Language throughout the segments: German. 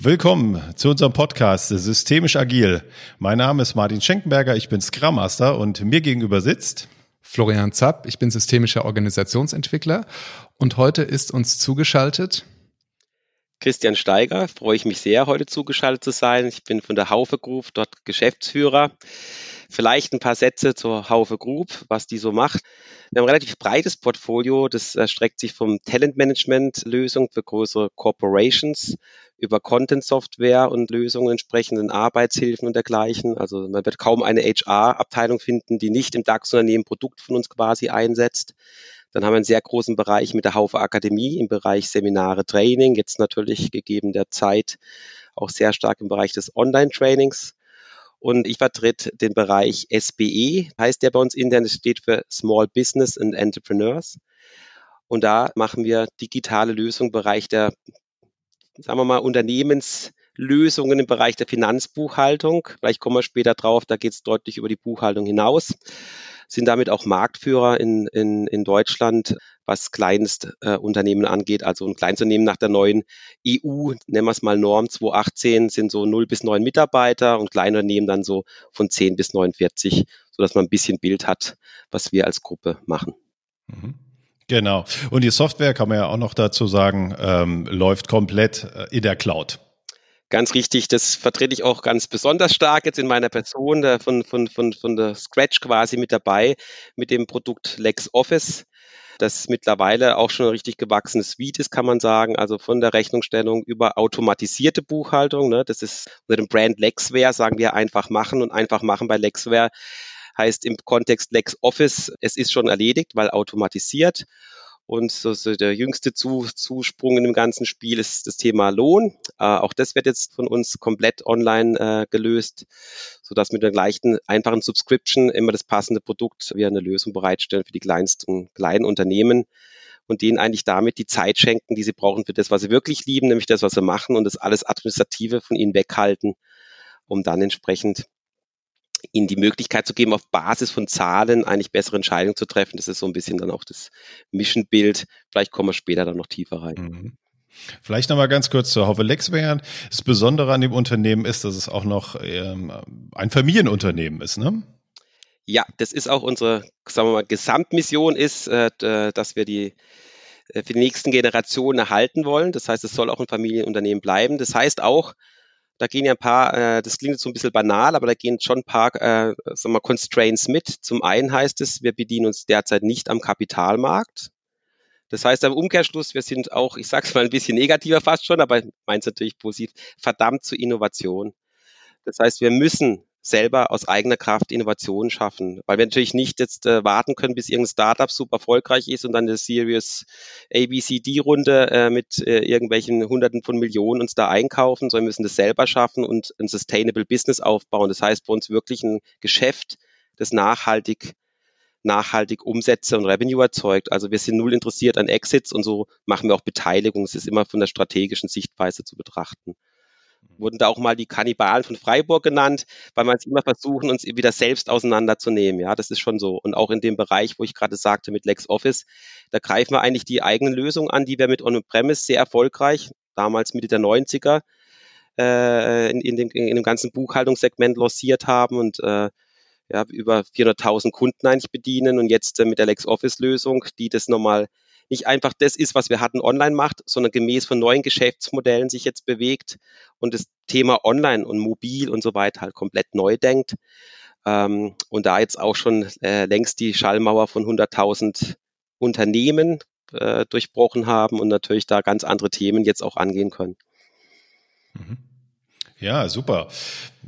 Willkommen zu unserem Podcast Systemisch Agil. Mein Name ist Martin Schenkenberger, ich bin Scrum Master und mir gegenüber sitzt Florian Zapp, ich bin systemischer Organisationsentwickler und heute ist uns zugeschaltet Christian Steiger, freue ich mich sehr, heute zugeschaltet zu sein. Ich bin von der Haufe Group dort Geschäftsführer. Vielleicht ein paar Sätze zur Haufe Group, was die so macht. Wir haben ein relativ breites Portfolio. Das erstreckt sich vom Talentmanagement-Lösung für größere Corporations über Content-Software und Lösungen entsprechenden Arbeitshilfen und dergleichen. Also man wird kaum eine HR-Abteilung finden, die nicht im DAX-Unternehmen Produkt von uns quasi einsetzt. Dann haben wir einen sehr großen Bereich mit der Haufe Akademie im Bereich Seminare, Training. Jetzt natürlich gegeben der Zeit auch sehr stark im Bereich des Online-Trainings. Und ich vertrete den Bereich SBE, heißt der bei uns intern, das steht für Small Business and Entrepreneurs. Und da machen wir digitale Lösungen im Bereich der, sagen wir mal, Unternehmenslösungen im Bereich der Finanzbuchhaltung. Vielleicht kommen wir später drauf, da geht es deutlich über die Buchhaltung hinaus sind damit auch Marktführer in, in, in Deutschland, was Kleinstunternehmen äh, angeht. Also ein Kleinstunternehmen nach der neuen EU, nennen wir es mal Norm 218, sind so 0 bis 9 Mitarbeiter und Kleinunternehmen dann so von 10 bis 49, sodass man ein bisschen Bild hat, was wir als Gruppe machen. Mhm. Genau. Und die Software, kann man ja auch noch dazu sagen, ähm, läuft komplett äh, in der Cloud. Ganz richtig, das vertrete ich auch ganz besonders stark jetzt in meiner Person, da von, von, von, von der Scratch quasi mit dabei, mit dem Produkt LexOffice, das mittlerweile auch schon ein richtig gewachsenes Suite ist, kann man sagen. Also von der Rechnungsstellung über automatisierte Buchhaltung. Ne, das ist unter dem Brand Lexware, sagen wir einfach machen und einfach machen bei Lexware heißt im Kontext LexOffice, es ist schon erledigt, weil automatisiert. Und so, so der jüngste Zusprung in dem ganzen Spiel ist das Thema Lohn. Äh, auch das wird jetzt von uns komplett online äh, gelöst, sodass mit der gleichen einfachen Subscription immer das passende Produkt wir eine Lösung bereitstellen für die kleinsten kleinen Unternehmen und denen eigentlich damit die Zeit schenken, die sie brauchen für das, was sie wirklich lieben, nämlich das, was sie machen und das alles Administrative von ihnen weghalten, um dann entsprechend ihnen die Möglichkeit zu geben, auf Basis von Zahlen eigentlich bessere Entscheidungen zu treffen. Das ist so ein bisschen dann auch das Mission-Bild. Vielleicht kommen wir später dann noch tiefer rein. Mhm. Vielleicht nochmal ganz kurz zur Haufe Lexware. Das Besondere an dem Unternehmen ist, dass es auch noch ähm, ein Familienunternehmen ist, ne? Ja, das ist auch unsere, sagen wir mal, Gesamtmission ist, äh, dass wir die äh, für die nächsten Generationen erhalten wollen. Das heißt, es soll auch ein Familienunternehmen bleiben. Das heißt auch, da gehen ja ein paar, äh, das klingt jetzt so ein bisschen banal, aber da gehen schon ein paar äh, sagen wir, Constraints mit. Zum einen heißt es, wir bedienen uns derzeit nicht am Kapitalmarkt. Das heißt am Umkehrschluss, wir sind auch, ich sage es mal ein bisschen negativer fast schon, aber meint es natürlich positiv, verdammt zu Innovation. Das heißt, wir müssen selber aus eigener Kraft Innovationen schaffen. Weil wir natürlich nicht jetzt äh, warten können, bis irgendein Startup super erfolgreich ist und dann eine Serious ABCD-Runde äh, mit äh, irgendwelchen Hunderten von Millionen uns da einkaufen, sondern wir müssen das selber schaffen und ein Sustainable Business aufbauen. Das heißt, bei uns wirklich ein Geschäft, das nachhaltig nachhaltig Umsätze und Revenue erzeugt. Also wir sind null interessiert an Exits und so machen wir auch Beteiligung. Es ist immer von der strategischen Sichtweise zu betrachten wurden da auch mal die Kannibalen von Freiburg genannt, weil man es immer versuchen, uns wieder selbst auseinanderzunehmen. Ja, das ist schon so. Und auch in dem Bereich, wo ich gerade sagte mit LexOffice, da greifen wir eigentlich die eigenen Lösungen an, die wir mit On-Premise sehr erfolgreich, damals Mitte der 90er, äh, in, in, dem, in dem ganzen Buchhaltungssegment lanciert haben und äh, ja, über 400.000 Kunden eigentlich bedienen und jetzt äh, mit der LexOffice-Lösung, die das nochmal nicht einfach das ist, was wir hatten, online macht, sondern gemäß von neuen Geschäftsmodellen sich jetzt bewegt und das Thema online und mobil und so weiter halt komplett neu denkt. Ähm, und da jetzt auch schon äh, längst die Schallmauer von 100.000 Unternehmen äh, durchbrochen haben und natürlich da ganz andere Themen jetzt auch angehen können. Mhm. Ja, super.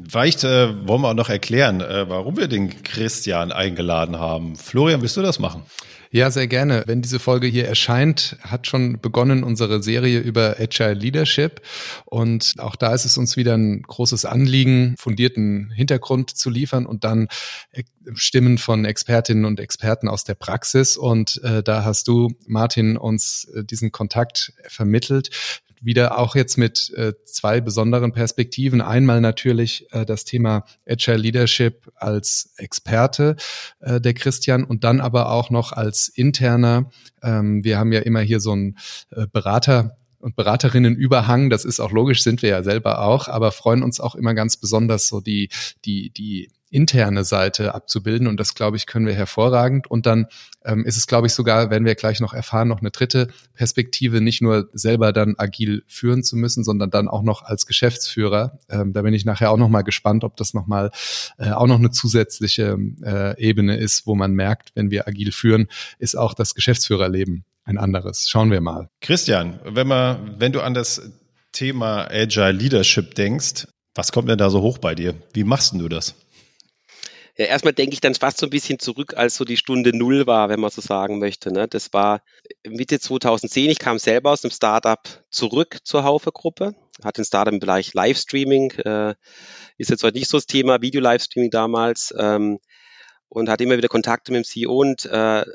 Vielleicht äh, wollen wir auch noch erklären, äh, warum wir den Christian eingeladen haben. Florian, willst du das machen? Ja, sehr gerne. Wenn diese Folge hier erscheint, hat schon begonnen unsere Serie über Agile Leadership. Und auch da ist es uns wieder ein großes Anliegen, fundierten Hintergrund zu liefern und dann äh, Stimmen von Expertinnen und Experten aus der Praxis. Und äh, da hast du, Martin, uns äh, diesen Kontakt vermittelt wieder auch jetzt mit äh, zwei besonderen Perspektiven. Einmal natürlich äh, das Thema Agile Leadership als Experte äh, der Christian und dann aber auch noch als interner. Ähm, wir haben ja immer hier so ein äh, Berater und Beraterinnenüberhang. Das ist auch logisch, sind wir ja selber auch, aber freuen uns auch immer ganz besonders so die, die, die interne Seite abzubilden. Und das, glaube ich, können wir hervorragend. Und dann ähm, ist es, glaube ich, sogar, werden wir gleich noch erfahren, noch eine dritte Perspektive, nicht nur selber dann agil führen zu müssen, sondern dann auch noch als Geschäftsführer. Ähm, da bin ich nachher auch noch mal gespannt, ob das noch mal äh, auch noch eine zusätzliche äh, Ebene ist, wo man merkt, wenn wir agil führen, ist auch das Geschäftsführerleben ein anderes. Schauen wir mal. Christian, wenn man, wenn du an das Thema Agile Leadership denkst, was kommt denn da so hoch bei dir? Wie machst du das? Ja, erstmal denke ich dann fast so ein bisschen zurück, als so die Stunde Null war, wenn man so sagen möchte. Ne? Das war Mitte 2010. Ich kam selber aus einem Startup zurück zur Haufe-Gruppe, hatte ein Startup im Bereich Livestreaming, äh, ist jetzt heute nicht so das Thema, Video-Livestreaming damals, ähm, und hatte immer wieder Kontakte mit dem CEO und, äh,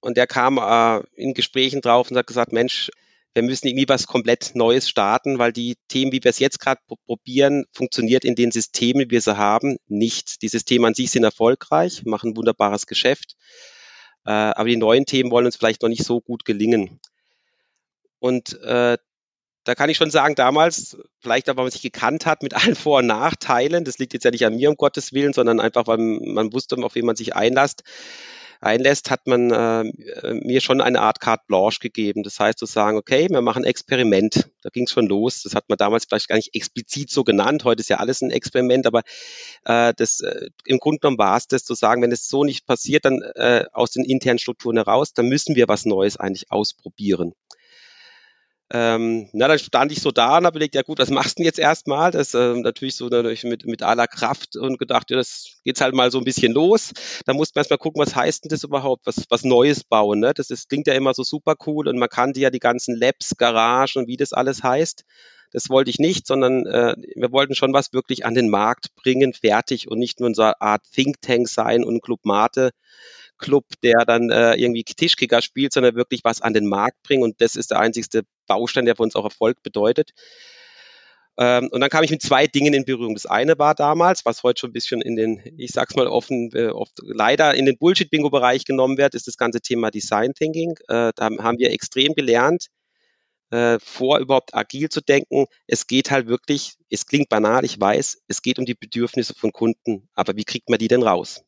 und der kam äh, in Gesprächen drauf und hat gesagt, Mensch, wir müssen irgendwie was komplett Neues starten, weil die Themen, wie wir es jetzt gerade probieren, funktioniert in den Systemen, wie wir sie haben, nicht. Die Systeme an sich sind erfolgreich, machen wunderbares Geschäft, äh, aber die neuen Themen wollen uns vielleicht noch nicht so gut gelingen. Und äh, da kann ich schon sagen, damals, vielleicht auch, weil man sich gekannt hat mit allen Vor- und Nachteilen, das liegt jetzt ja nicht an mir, um Gottes Willen, sondern einfach, weil man wusste, auf wen man sich einlasst, einlässt, hat man äh, mir schon eine Art Carte Blanche gegeben. Das heißt, zu sagen, okay, wir machen ein Experiment. Da ging es schon los. Das hat man damals vielleicht gar nicht explizit so genannt. Heute ist ja alles ein Experiment, aber äh, das äh, im Grunde genommen war es das zu sagen, wenn es so nicht passiert, dann äh, aus den internen Strukturen heraus, dann müssen wir was Neues eigentlich ausprobieren. Ähm, na, dann stand ich so da und habe überlegt, ja gut, was machst du denn jetzt erstmal? Das äh, natürlich so natürlich mit, mit aller Kraft und gedacht, ja, das geht's halt mal so ein bisschen los. Da muss man erstmal gucken, was heißt denn das überhaupt, was, was Neues bauen. Ne? Das ist, klingt ja immer so super cool und man kannte ja die ganzen Labs, Garagen und wie das alles heißt. Das wollte ich nicht, sondern äh, wir wollten schon was wirklich an den Markt bringen, fertig und nicht nur einer Art Think Tank sein und Club Mate Club, der dann äh, irgendwie Tischkicker spielt, sondern wirklich was an den Markt bringen. Und das ist der einzigste Baustein, der für uns auch Erfolg bedeutet. Ähm, und dann kam ich mit zwei Dingen in Berührung. Das eine war damals, was heute schon ein bisschen in den, ich sag's mal offen, äh, oft leider in den Bullshit-Bingo-Bereich genommen wird, ist das ganze Thema Design Thinking. Äh, da haben wir extrem gelernt, äh, vor überhaupt agil zu denken. Es geht halt wirklich, es klingt banal, ich weiß, es geht um die Bedürfnisse von Kunden. Aber wie kriegt man die denn raus?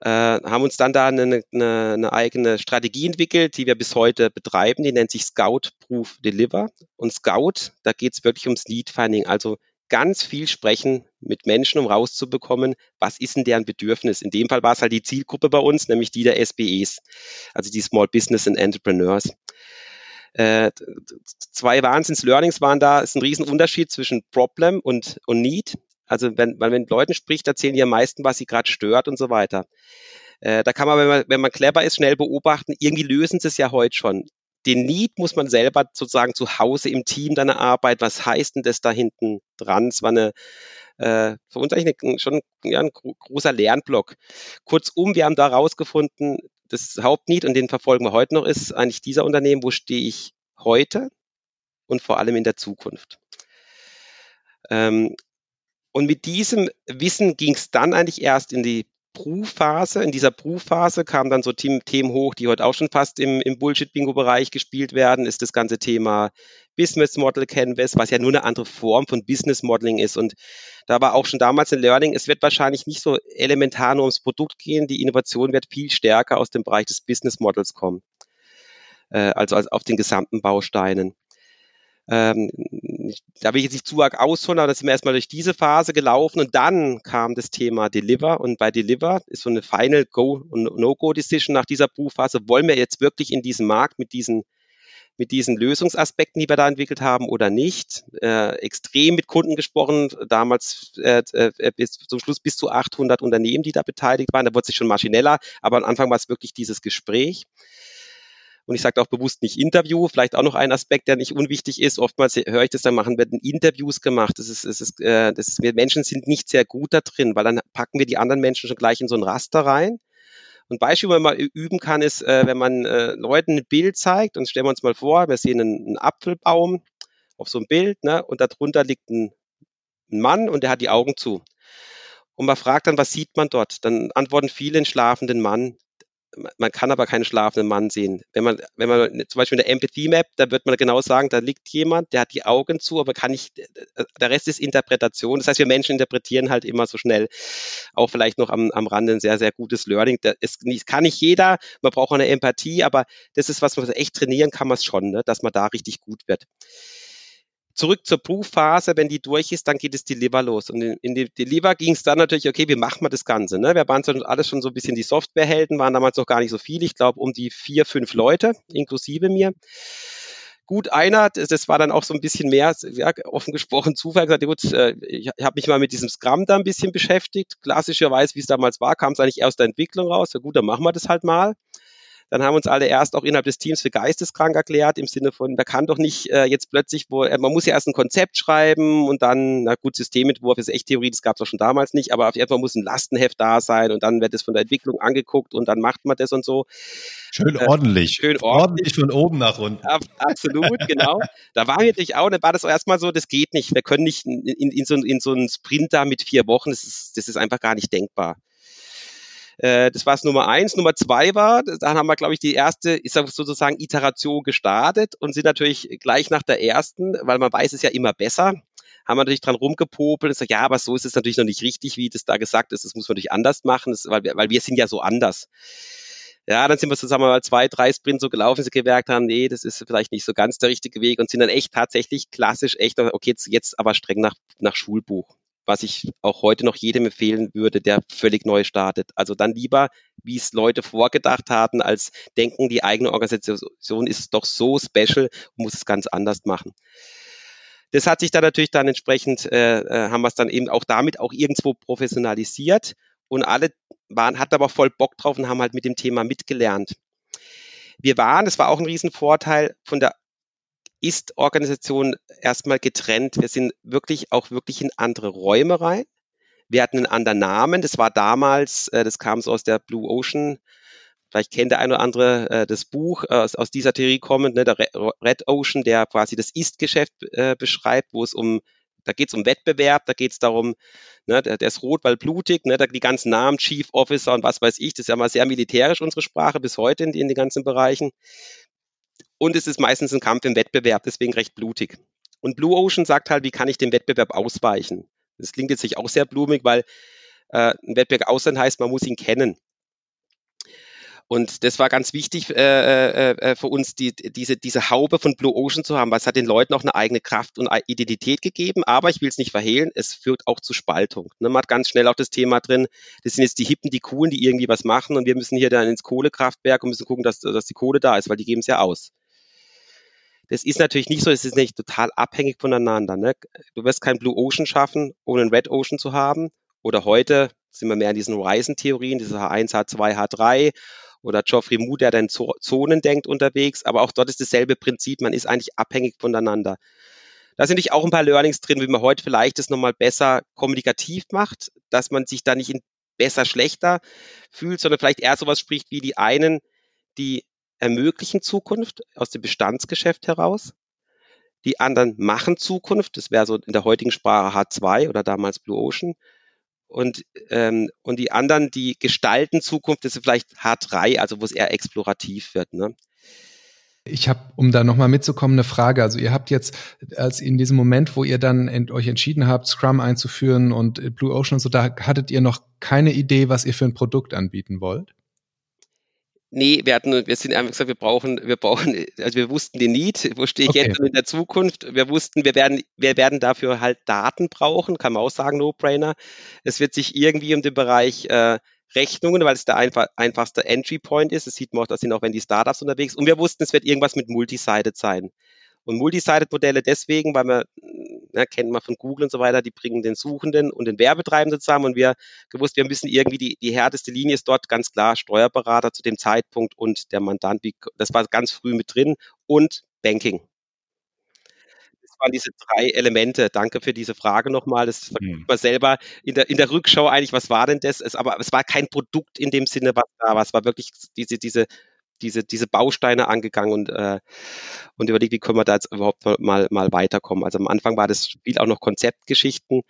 Äh, haben uns dann da eine, eine, eine eigene Strategie entwickelt, die wir bis heute betreiben. Die nennt sich Scout Proof Deliver. Und Scout, da geht es wirklich ums Lead Finding, also ganz viel sprechen mit Menschen, um rauszubekommen, was ist denn deren Bedürfnis. In dem Fall war es halt die Zielgruppe bei uns, nämlich die der SBEs, also die Small Business and Entrepreneurs. Äh, zwei Wahnsinns-Learnings waren da. Es ist ein Riesenunterschied zwischen Problem und, und Need. Also wenn man mit Leuten spricht, erzählen die am meisten, was sie gerade stört und so weiter. Äh, da kann man wenn, man, wenn man clever ist, schnell beobachten, irgendwie lösen sie es ja heute schon. Den Need muss man selber sozusagen zu Hause im Team deiner Arbeit, was heißt denn das da hinten dran? Es war eine, äh, für uns eigentlich eine, schon ja, ein großer Lernblock. Kurzum, wir haben da rausgefunden, das Hauptneed, und den verfolgen wir heute noch, ist eigentlich dieser Unternehmen, wo stehe ich heute und vor allem in der Zukunft. Ähm, und mit diesem Wissen ging es dann eigentlich erst in die Proof-Phase. In dieser Proof-Phase kamen dann so Themen hoch, die heute auch schon fast im, im Bullshit-Bingo-Bereich gespielt werden, ist das ganze Thema Business Model Canvas, was ja nur eine andere Form von Business Modeling ist. Und da war auch schon damals ein Learning, es wird wahrscheinlich nicht so elementar nur ums Produkt gehen, die Innovation wird viel stärker aus dem Bereich des Business Models kommen, äh, also als auf den gesamten Bausteinen. Ähm, da will ich jetzt nicht zu arg ausholen, aber da sind wir erstmal durch diese Phase gelaufen und dann kam das Thema Deliver und bei Deliver ist so eine Final Go und No-Go Decision nach dieser Prüfphase. Wollen wir jetzt wirklich in diesem Markt mit diesen mit diesen Lösungsaspekten, die wir da entwickelt haben oder nicht. Äh, extrem mit Kunden gesprochen, damals äh, äh, bis zum Schluss bis zu 800 Unternehmen, die da beteiligt waren. Da wurde sich schon maschineller, aber am Anfang war es wirklich dieses Gespräch. Und ich sage auch bewusst nicht Interview, vielleicht auch noch ein Aspekt, der nicht unwichtig ist. Oftmals höre ich das dann machen, werden Interviews gemacht. Das ist, das ist, äh, das ist, wir Menschen sind nicht sehr gut da drin, weil dann packen wir die anderen Menschen schon gleich in so ein Raster rein. Und Beispiel, wo man mal üben kann, ist, äh, wenn man äh, Leuten ein Bild zeigt, und stellen wir uns mal vor, wir sehen einen, einen Apfelbaum auf so einem Bild, ne, und darunter liegt ein, ein Mann und der hat die Augen zu. Und man fragt dann, was sieht man dort? Dann antworten viele einen schlafenden Mann man kann aber keinen schlafenden Mann sehen. Wenn man, wenn man zum Beispiel in der Empathy Map, da wird man genau sagen, da liegt jemand, der hat die Augen zu, aber kann nicht, der Rest ist Interpretation. Das heißt, wir Menschen interpretieren halt immer so schnell. Auch vielleicht noch am, am Rande ein sehr, sehr gutes Learning. Das ist, kann nicht jeder, man braucht auch eine Empathie, aber das ist was, man echt trainieren kann man es schon, ne, dass man da richtig gut wird zurück zur Proof-Phase, wenn die durch ist, dann geht es Deliver los. Und in, in die Deliver ging es dann natürlich, okay, wie machen wir das Ganze? Ne? Wir waren so alles schon so ein bisschen die Softwarehelden, waren damals noch gar nicht so viel, ich glaube um die vier, fünf Leute, inklusive mir. Gut, einer, das war dann auch so ein bisschen mehr, ja, offen gesprochen, Zufall gesagt, gut, äh, ich habe mich mal mit diesem Scrum da ein bisschen beschäftigt. Klassischerweise, wie es damals war, kam es eigentlich aus der Entwicklung raus. Ja, gut, dann machen wir das halt mal. Dann haben uns alle erst auch innerhalb des Teams für geisteskrank erklärt, im Sinne von, da kann doch nicht äh, jetzt plötzlich, wo, äh, man muss ja erst ein Konzept schreiben und dann, na gut, Systementwurf ist echt Theorie, das gab es auch schon damals nicht, aber auf jeden Fall muss ein Lastenheft da sein und dann wird es von der Entwicklung angeguckt und dann macht man das und so. Schön äh, ordentlich. Schön ordentlich. ordentlich von oben nach unten. Ab, absolut, genau. Da war natürlich auch, dann war das auch erstmal so, das geht nicht. Wir können nicht in, in, in, so, in so einen Sprint da mit vier Wochen, das ist, das ist einfach gar nicht denkbar. Äh, das war es Nummer eins. Nummer zwei war, dann haben wir, glaube ich, die erste, ist sozusagen Iteration gestartet und sind natürlich gleich nach der ersten, weil man weiß es ja immer besser, haben wir natürlich dran rumgepopelt und gesagt, ja, aber so ist es natürlich noch nicht richtig, wie das da gesagt ist. Das muss man natürlich anders machen, das, weil, wir, weil wir sind ja so anders. Ja, dann sind wir zusammen mal zwei, drei Sprints so gelaufen, sie gemerkt haben, nee, das ist vielleicht nicht so ganz der richtige Weg und sind dann echt tatsächlich klassisch echt, okay, jetzt, jetzt aber streng nach, nach Schulbuch was ich auch heute noch jedem empfehlen würde, der völlig neu startet. Also dann lieber, wie es Leute vorgedacht hatten, als denken, die eigene Organisation ist doch so special und muss es ganz anders machen. Das hat sich dann natürlich dann entsprechend, äh, äh haben wir es dann eben auch damit auch irgendwo professionalisiert und alle waren, hatten aber voll Bock drauf und haben halt mit dem Thema mitgelernt. Wir waren, das war auch ein Riesenvorteil, von der ist-Organisation erstmal getrennt. Wir sind wirklich auch wirklich in andere Räume rein. Wir hatten einen anderen Namen. Das war damals, äh, das kam so aus der Blue Ocean. Vielleicht kennt der eine oder andere äh, das Buch äh, aus, dieser Theorie kommend, ne, der Red Ocean, der quasi das Ist-Geschäft beschreibt, wo es um da geht es um Wettbewerb, da geht es darum, ne, der, der, ist rot, weil blutig, ne, da die ganzen Namen, Chief Officer und was weiß ich, das ist ja mal sehr militärisch, unsere Sprache bis heute in, in den ganzen Bereichen. Und es ist meistens ein Kampf im Wettbewerb, deswegen recht blutig. Und Blue Ocean sagt halt, wie kann ich dem Wettbewerb ausweichen? Das klingt jetzt nicht auch sehr blumig, weil äh, ein Wettbewerb aussehen heißt, man muss ihn kennen. Und das war ganz wichtig äh, äh, äh, für uns, die, diese, diese Haube von Blue Ocean zu haben, weil es hat den Leuten auch eine eigene Kraft und Identität gegeben. Aber ich will es nicht verhehlen, es führt auch zu Spaltung. Ne, man hat ganz schnell auch das Thema drin, das sind jetzt die Hippen, die Coolen, die irgendwie was machen und wir müssen hier dann ins Kohlekraftwerk und müssen gucken, dass, dass die Kohle da ist, weil die geben es ja aus. Das ist natürlich nicht so, es ist nicht total abhängig voneinander. Ne? Du wirst kein Blue Ocean schaffen, ohne ein Red Ocean zu haben. Oder heute sind wir mehr in diesen Horizon-Theorien, diese H1, H2, H3 oder Geoffrey Moore, der dann Zonen denkt unterwegs. Aber auch dort ist dasselbe Prinzip, man ist eigentlich abhängig voneinander. Da sind natürlich auch ein paar Learnings drin, wie man heute vielleicht das nochmal besser kommunikativ macht, dass man sich da nicht in besser, schlechter fühlt, sondern vielleicht eher sowas spricht wie die einen, die ermöglichen Zukunft aus dem Bestandsgeschäft heraus. Die anderen machen Zukunft, das wäre so in der heutigen Sprache H2 oder damals Blue Ocean. Und, ähm, und die anderen, die gestalten Zukunft, das ist vielleicht H3, also wo es eher explorativ wird. Ne? Ich habe, um da nochmal mitzukommen, eine Frage. Also ihr habt jetzt, als in diesem Moment, wo ihr dann ent euch entschieden habt, Scrum einzuführen und Blue Ocean und so, da hattet ihr noch keine Idee, was ihr für ein Produkt anbieten wollt? Nee, wir hatten, wir sind einfach gesagt, wir brauchen, wir brauchen, also wir wussten den Need, wo stehe ich okay. jetzt in der Zukunft. Wir wussten, wir werden, wir werden dafür halt Daten brauchen, kann man auch sagen, No-Brainer. Es wird sich irgendwie um den Bereich äh, Rechnungen, weil es der einfach, einfachste Entry Point ist. Das sieht man auch, das sind auch wenn die Startups unterwegs. Und wir wussten, es wird irgendwas mit Multisided sein. Und Multisided-Modelle deswegen, weil man, ne, kennt man von Google und so weiter, die bringen den Suchenden und den Werbetreibenden zusammen und wir gewusst, wir müssen irgendwie die, die härteste Linie ist dort ganz klar Steuerberater zu dem Zeitpunkt und der Mandant, das war ganz früh mit drin und Banking. Das waren diese drei Elemente. Danke für diese Frage nochmal. Das vergisst mhm. man selber in der, in der Rückschau eigentlich, was war denn das? Es, aber es war kein Produkt in dem Sinne, was da war. Es war wirklich diese, diese diese, diese Bausteine angegangen und, äh, und überlegt, wie können wir da jetzt überhaupt mal, mal weiterkommen. Also am Anfang war das Spiel auch noch Konzeptgeschichten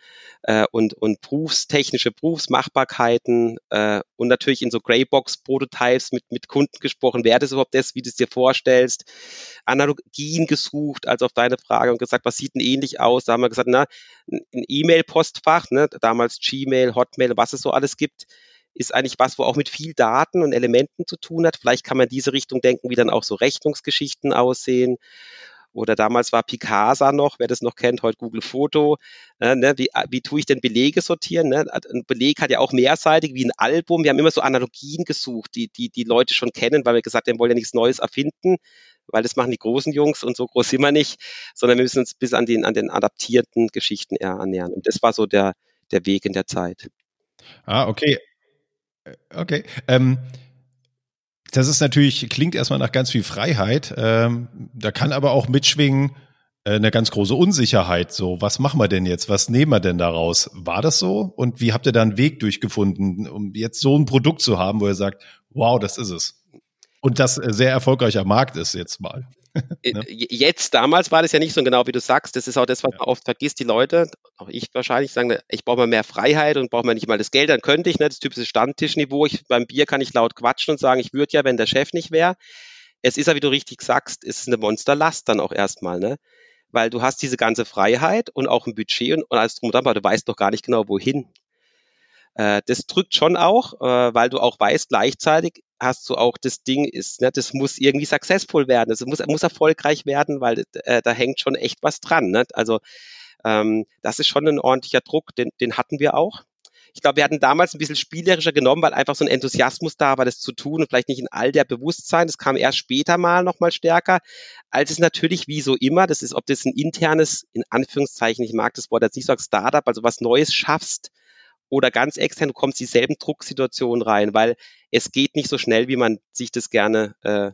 äh, und, und berufstechnische Berufsmachbarkeiten äh, und natürlich in so Greybox-Prototypes mit, mit Kunden gesprochen, wäre das überhaupt das, wie du es dir vorstellst, Analogien gesucht, also auf deine Frage und gesagt, was sieht denn ähnlich aus? Da haben wir gesagt, na, ein E-Mail-Postfach, ne, damals Gmail, Hotmail, was es so alles gibt, ist eigentlich was, wo auch mit viel Daten und Elementen zu tun hat. Vielleicht kann man in diese Richtung denken, wie dann auch so Rechnungsgeschichten aussehen. Oder damals war Picasa noch, wer das noch kennt, heute Google Foto. Äh, ne, wie, wie tue ich denn Belege sortieren? Ne? Ein Beleg hat ja auch mehrseitig wie ein Album. Wir haben immer so Analogien gesucht, die, die die Leute schon kennen, weil wir gesagt haben, wir wollen ja nichts Neues erfinden, weil das machen die großen Jungs und so groß sind wir nicht, sondern wir müssen uns bis an den, an den adaptierten Geschichten eher annähern. Und das war so der, der Weg in der Zeit. Ah, okay. Okay. Ähm, das ist natürlich, klingt erstmal nach ganz viel Freiheit. Ähm, da kann aber auch mitschwingen äh, eine ganz große Unsicherheit. So, was machen wir denn jetzt? Was nehmen wir denn daraus? War das so? Und wie habt ihr da einen Weg durchgefunden, um jetzt so ein Produkt zu haben, wo ihr sagt, wow, das ist es? Und das äh, sehr erfolgreicher Markt ist jetzt mal. Äh, ne? Jetzt, damals war das ja nicht so genau, wie du sagst. Das ist auch das, was man oft vergisst. Die Leute, auch ich wahrscheinlich, sagen, ich brauche mal mehr Freiheit und brauche mal nicht mal das Geld. Dann könnte ich, ne, das typische Stammtischniveau. Ich, beim Bier kann ich laut quatschen und sagen, ich würde ja, wenn der Chef nicht wäre. Es ist ja, wie du richtig sagst, ist eine Monsterlast dann auch erstmal, ne? Weil du hast diese ganze Freiheit und auch ein Budget und, und alles drum und dran, aber du weißt doch gar nicht genau, wohin. Äh, das drückt schon auch, äh, weil du auch weißt, gleichzeitig hast du auch das Ding ist, ne, das muss irgendwie successful werden, das muss, muss erfolgreich werden, weil äh, da hängt schon echt was dran. Ne? Also ähm, das ist schon ein ordentlicher Druck, den, den hatten wir auch. Ich glaube, wir hatten damals ein bisschen spielerischer genommen, weil einfach so ein Enthusiasmus da war, das zu tun und vielleicht nicht in all der Bewusstsein. Das kam erst später mal nochmal stärker, als es natürlich wie so immer, das ist, ob das ein internes, in Anführungszeichen, ich mag das Wort jetzt nicht so Startup, also was Neues schaffst, oder ganz extern, du kommst dieselben Drucksituationen rein, weil es geht nicht so schnell, wie man sich das gerne äh,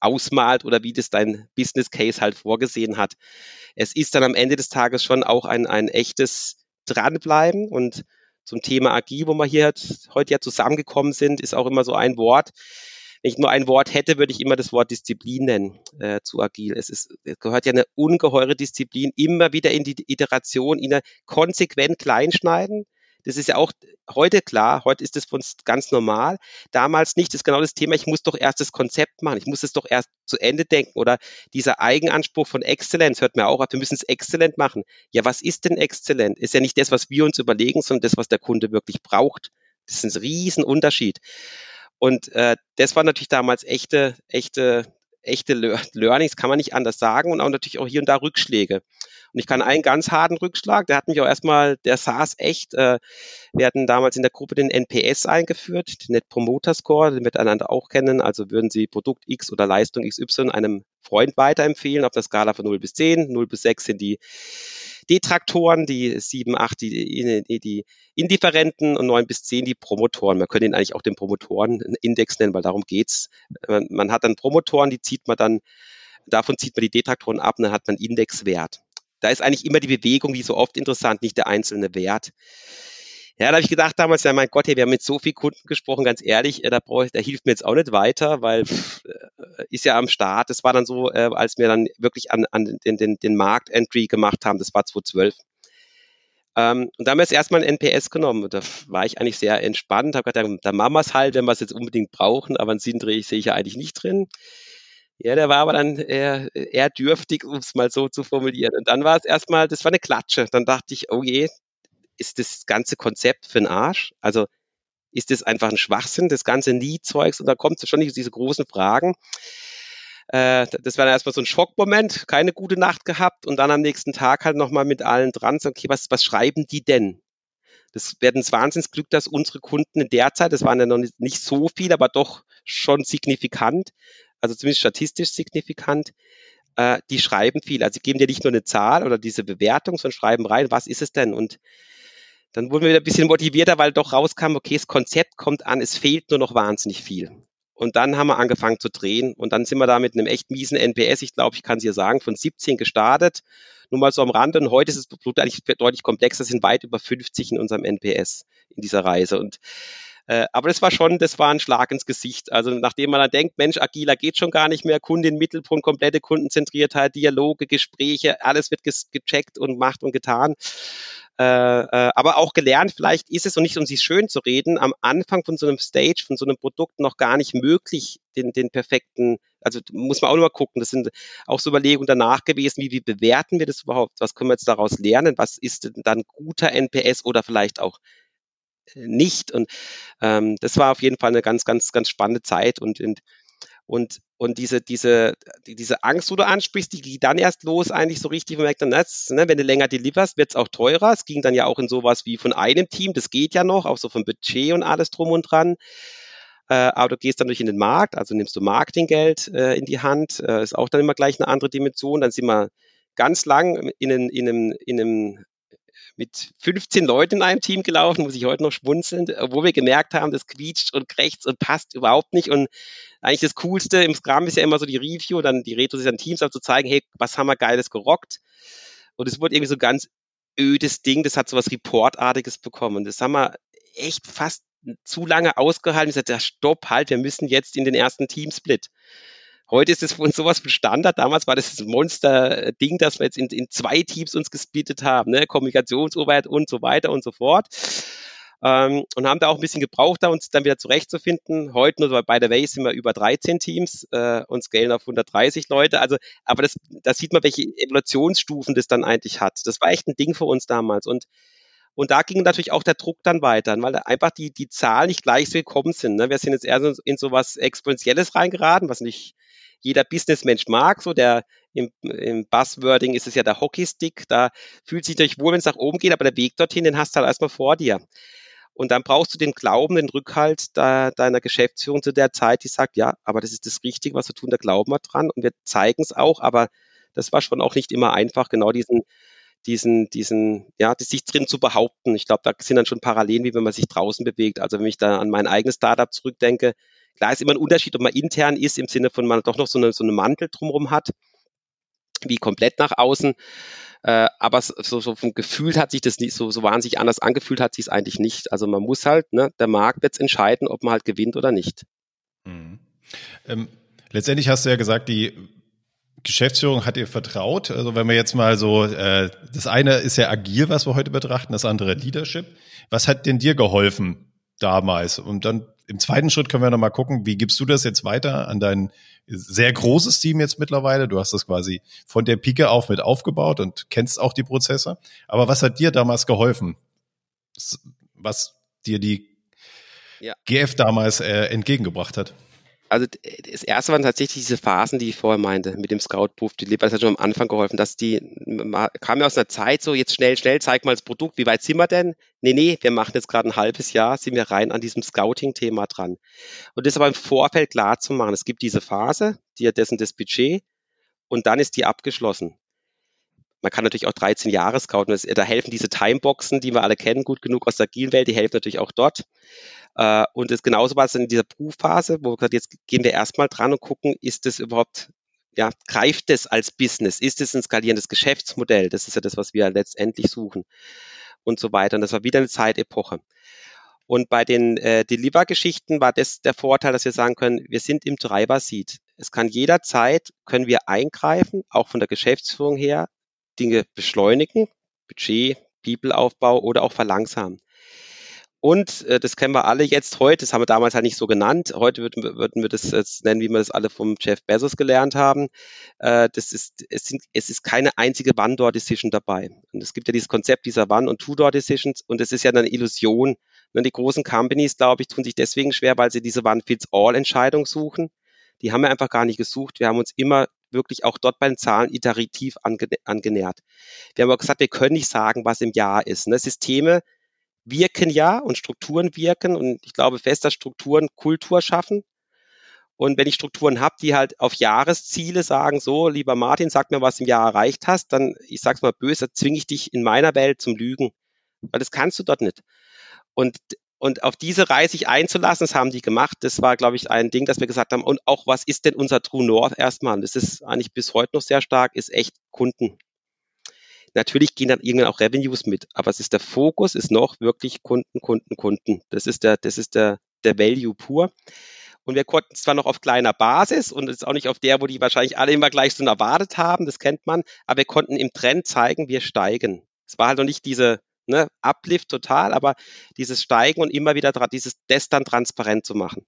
ausmalt oder wie das dein Business Case halt vorgesehen hat. Es ist dann am Ende des Tages schon auch ein, ein echtes Dranbleiben und zum Thema Agil, wo wir hier heute ja zusammengekommen sind, ist auch immer so ein Wort. Wenn ich nur ein Wort hätte, würde ich immer das Wort Disziplin nennen äh, zu Agil. Es, ist, es gehört ja eine ungeheure Disziplin, immer wieder in die Iteration, in konsequent kleinschneiden, das ist ja auch heute klar, heute ist das für uns ganz normal. Damals nicht, das ist genau das Thema, ich muss doch erst das Konzept machen, ich muss es doch erst zu Ende denken oder dieser Eigenanspruch von Exzellenz hört mir auch auf, wir müssen es exzellent machen. Ja, was ist denn exzellent? Ist ja nicht das, was wir uns überlegen, sondern das, was der Kunde wirklich braucht. Das ist ein Riesenunterschied. Und äh, das war natürlich damals echte, echte, echte Learnings, kann man nicht anders sagen und auch natürlich auch hier und da Rückschläge. Und ich kann einen ganz harten Rückschlag, der hat mich auch erstmal, der saß echt. Äh, wir hatten damals in der Gruppe den NPS eingeführt, den Net Promoter Score, den wir miteinander auch kennen. Also würden Sie Produkt X oder Leistung XY einem Freund weiterempfehlen auf der Skala von 0 bis 10. 0 bis 6 sind die Detraktoren, die 7, 8 die, die, Indifferenten und 9 bis 10 die Promotoren. Man könnte ihn eigentlich auch den Promotorenindex nennen, weil darum geht's. Man hat dann Promotoren, die zieht man dann, davon zieht man die Detraktoren ab und dann hat man Indexwert da ist eigentlich immer die Bewegung, wie so oft interessant, nicht der einzelne Wert. Ja, da habe ich gedacht damals, ja mein Gott, hey, wir haben mit so vielen Kunden gesprochen, ganz ehrlich, äh, da, brauch da hilft mir jetzt auch nicht weiter, weil pff, äh, ist ja am Start. Das war dann so, äh, als wir dann wirklich an, an den, den, den Markt-Entry gemacht haben, das war 2012. Ähm, und da haben wir jetzt erstmal ein NPS genommen. Da war ich eigentlich sehr entspannt, habe gedacht, da machen wir es halt, wenn wir es jetzt unbedingt brauchen, aber einen Sinn sehe ich ja eigentlich nicht drin. Ja, der war aber dann eher, eher dürftig, um es mal so zu formulieren. Und dann war es erstmal, das war eine Klatsche. Dann dachte ich, oh je, ist das ganze Konzept für den Arsch? Also ist das einfach ein Schwachsinn, das ganze Nie-Zeugs? Und da kommt schon diese großen Fragen. Äh, das war dann erstmal so ein Schockmoment, keine gute Nacht gehabt und dann am nächsten Tag halt nochmal mit allen dran, so, okay, was, was schreiben die denn? Das wäre ein Wahnsinnsglück, dass unsere Kunden in der Zeit, das waren ja noch nicht, nicht so viel, aber doch schon signifikant, also zumindest statistisch signifikant, äh, die schreiben viel. Also sie geben dir nicht nur eine Zahl oder diese Bewertung, sondern schreiben rein, was ist es denn? Und dann wurden wir wieder ein bisschen motivierter, weil doch rauskam, okay, das Konzept kommt an, es fehlt nur noch wahnsinnig viel. Und dann haben wir angefangen zu drehen und dann sind wir da mit einem echt miesen NPS, ich glaube, ich kann es dir sagen, von 17 gestartet. Nur mal so am Rande und heute ist Produkt eigentlich deutlich komplexer, sind weit über 50 in unserem NPS in dieser Reise. Und Äh, aber das war schon, das war ein Schlag ins Gesicht. Also nachdem man dann denkt, Mensch, agiler geht schon gar nicht mehr, Kundin Mittelpunkt, komplette Kundenzentriertheit, Dialoge, Gespräche, alles wird gecheckt und gemacht und getan. Äh, äh, aber auch gelernt, vielleicht ist es, und nicht um sich schön zu reden, am Anfang von so einem Stage, von so einem Produkt noch gar nicht möglich, den, den perfekten, also muss man auch noch mal gucken, das sind auch so Überlegungen danach gewesen, wie, wie bewerten wir das überhaupt, was können wir jetzt daraus lernen, was ist denn dann guter NPS oder vielleicht auch nicht. Und ähm, das war auf jeden Fall eine ganz, ganz, ganz spannende Zeit und, und und, und diese, diese, diese Angst, wo du ansprichst, die ging dann erst los, eigentlich so richtig, man merkt dann, das, ne, wenn du länger deliverst, wird es auch teurer. Es ging dann ja auch in sowas wie von einem Team, das geht ja noch, auch so vom Budget und alles drum und dran. Äh, aber du gehst dann durch in den Markt, also nimmst du Marketinggeld äh, in die Hand, äh, ist auch dann immer gleich eine andere Dimension. Dann sind wir ganz lang in, in, in einem, in einem mit 15 Leuten in einem Team gelaufen, muss ich heute noch schmunzeln, wo wir gemerkt haben, das quietscht und krächzt und passt überhaupt nicht. Und eigentlich das Coolste im Scrum ist ja immer so die Review, dann die Retros an Teams, zu zeigen, hey, was haben wir Geiles gerockt? Und es wurde irgendwie so ganz ödes Ding, das hat so was Reportartiges bekommen. Und das haben wir echt fast zu lange ausgehalten. Ich sagte, stopp, halt, wir müssen jetzt in den ersten Teamsplit. Heute ist es für uns sowas von Standard. Damals war das das Monster-Ding, dass wir jetzt in, in zwei Teams uns gesplittet haben, ne? Kommunikationsarbeit und so weiter und so fort. Ähm, und haben da auch ein bisschen gebraucht, da uns dann wieder zurechtzufinden. Heute nur bei der Way sind wir über 13 Teams äh, und scalen auf 130 Leute. Also, aber das, da sieht man, welche Evolutionsstufen das dann eigentlich hat. Das war echt ein Ding für uns damals. Und und da ging natürlich auch der Druck dann weiter, weil einfach die, die Zahlen nicht gleich so gekommen sind. Ne? Wir sind jetzt eher so in so was Exponentielles reingeraten, was nicht jeder Businessmensch mag. So der im, im Buzzwording ist es ja der Hockeystick. Da fühlt sich natürlich wohl, wenn es nach oben geht, aber der Weg dorthin, den hast du halt erstmal vor dir. Und dann brauchst du den Glauben, den Rückhalt da, deiner Geschäftsführung zu der Zeit, die sagt, ja, aber das ist das Richtige, was wir tun, da glauben wir dran und wir zeigen es auch, aber das war schon auch nicht immer einfach, genau diesen, diesen, diesen, ja, sich drin zu behaupten. Ich glaube, da sind dann schon Parallelen, wie wenn man sich draußen bewegt. Also wenn ich da an mein eigenes Startup zurückdenke, klar ist immer ein Unterschied, ob man intern ist, im Sinne von man doch noch so eine, so eine Mantel drumherum hat, wie komplett nach außen. Äh, aber so, so vom Gefühl hat sich das nicht, so, so wahnsinnig anders angefühlt hat sich es eigentlich nicht. Also man muss halt, ne, der Markt wird entscheiden, ob man halt gewinnt oder nicht. Mhm. Ähm, letztendlich hast du ja gesagt, die Geschäftsführung hat ihr vertraut. Also wenn wir jetzt mal so, äh, das eine ist ja agil, was wir heute betrachten, das andere Leadership. Was hat denn dir geholfen damals? Und dann im zweiten Schritt können wir noch mal gucken, wie gibst du das jetzt weiter an dein sehr großes Team jetzt mittlerweile? Du hast das quasi von der Pike auf mit aufgebaut und kennst auch die Prozesse. Aber was hat dir damals geholfen? Was dir die ja. GF damals äh, entgegengebracht hat? Also das erste waren tatsächlich diese Phasen, die ich vorher meinte, mit dem Scout-Proof Deliver. Das hat schon am Anfang geholfen, dass die, kam ja aus einer Zeit so, jetzt schnell, schnell, zeig mal das Produkt, wie weit sind wir denn? Nee, nee, wir machen jetzt gerade ein halbes Jahr, sind wir rein an diesem Scouting-Thema dran. Und das aber im Vorfeld klar zu machen. Es gibt diese Phase, die hat dessen das Budget und dann ist die abgeschlossen. Man kann natürlich auch 13 Jahre scouten. Da helfen diese Timeboxen, die wir alle kennen, gut genug aus der agilen Welt, die helfen natürlich auch dort. Äh, und das genauso war es in dieser Prüfphase, wo wir gesagt, jetzt gehen wir erstmal dran und gucken, ist das überhaupt, ja, greift das als Business? Ist es ein skalierendes Geschäftsmodell? Das ist ja das, was wir letztendlich suchen und so weiter. Und das war wieder eine Zeitepoche. Und bei den äh, Deliver-Geschichten war das der Vorteil, dass wir sagen können, wir sind im Treiber-Seat. Es kann jederzeit, können wir eingreifen, auch von der Geschäftsführung her, Dinge beschleunigen, Budget, People-Aufbau oder auch verlangsamen. Und äh, das kennen wir alle jetzt heute, das haben wir damals halt nicht so genannt. Heute würden, würden wir das jetzt nennen, wie wir das alle vom Jeff Bezos gelernt haben. Äh, das ist, es, sind, es ist keine einzige One-Door-Decision dabei. Und es gibt ja dieses Konzept dieser One- und Two-Door-Decisions und es ist ja eine Illusion. Und die großen Companies, glaube ich, tun sich deswegen schwer, weil sie diese One-Fits-All-Entscheidung suchen. Die haben wir einfach gar nicht gesucht. Wir haben uns immer wirklich auch dort bei den Zahlen iterativ angenähert. Wir haben auch gesagt, wir können nicht sagen, was im Jahr ist. Ne? Systeme wirken ja und Strukturen wirken und ich glaube fest, dass Strukturen Kultur schaffen. Und wenn ich Strukturen habe, die halt auf Jahresziele sagen, so, lieber Martin, sag mir, was im Jahr erreicht hast, dann, ich sag's mal böse, zwinge ich dich in meiner Welt zum Lügen. Weil das kannst du dort nicht. Und, und auf diese Reise sich einzulassen, das haben die gemacht. Das war, glaube ich, ein Ding, dass wir gesagt haben, und auch was ist denn unser True North erstmal? Das ist eigentlich bis heute noch sehr stark, ist echt Kunden Natürlich gehen dann irgendwann auch Revenues mit, aber es ist der Fokus ist noch wirklich Kunden, Kunden, Kunden. Das ist der, das ist der, der Value pur. Und wir konnten zwar noch auf kleiner Basis und jetzt auch nicht auf der, wo die wahrscheinlich alle immer gleich so erwartet haben, das kennt man, aber wir konnten im Trend zeigen, wir steigen. Es war halt noch nicht diese ne, Uplift total, aber dieses Steigen und immer wieder dieses das dann transparent zu machen.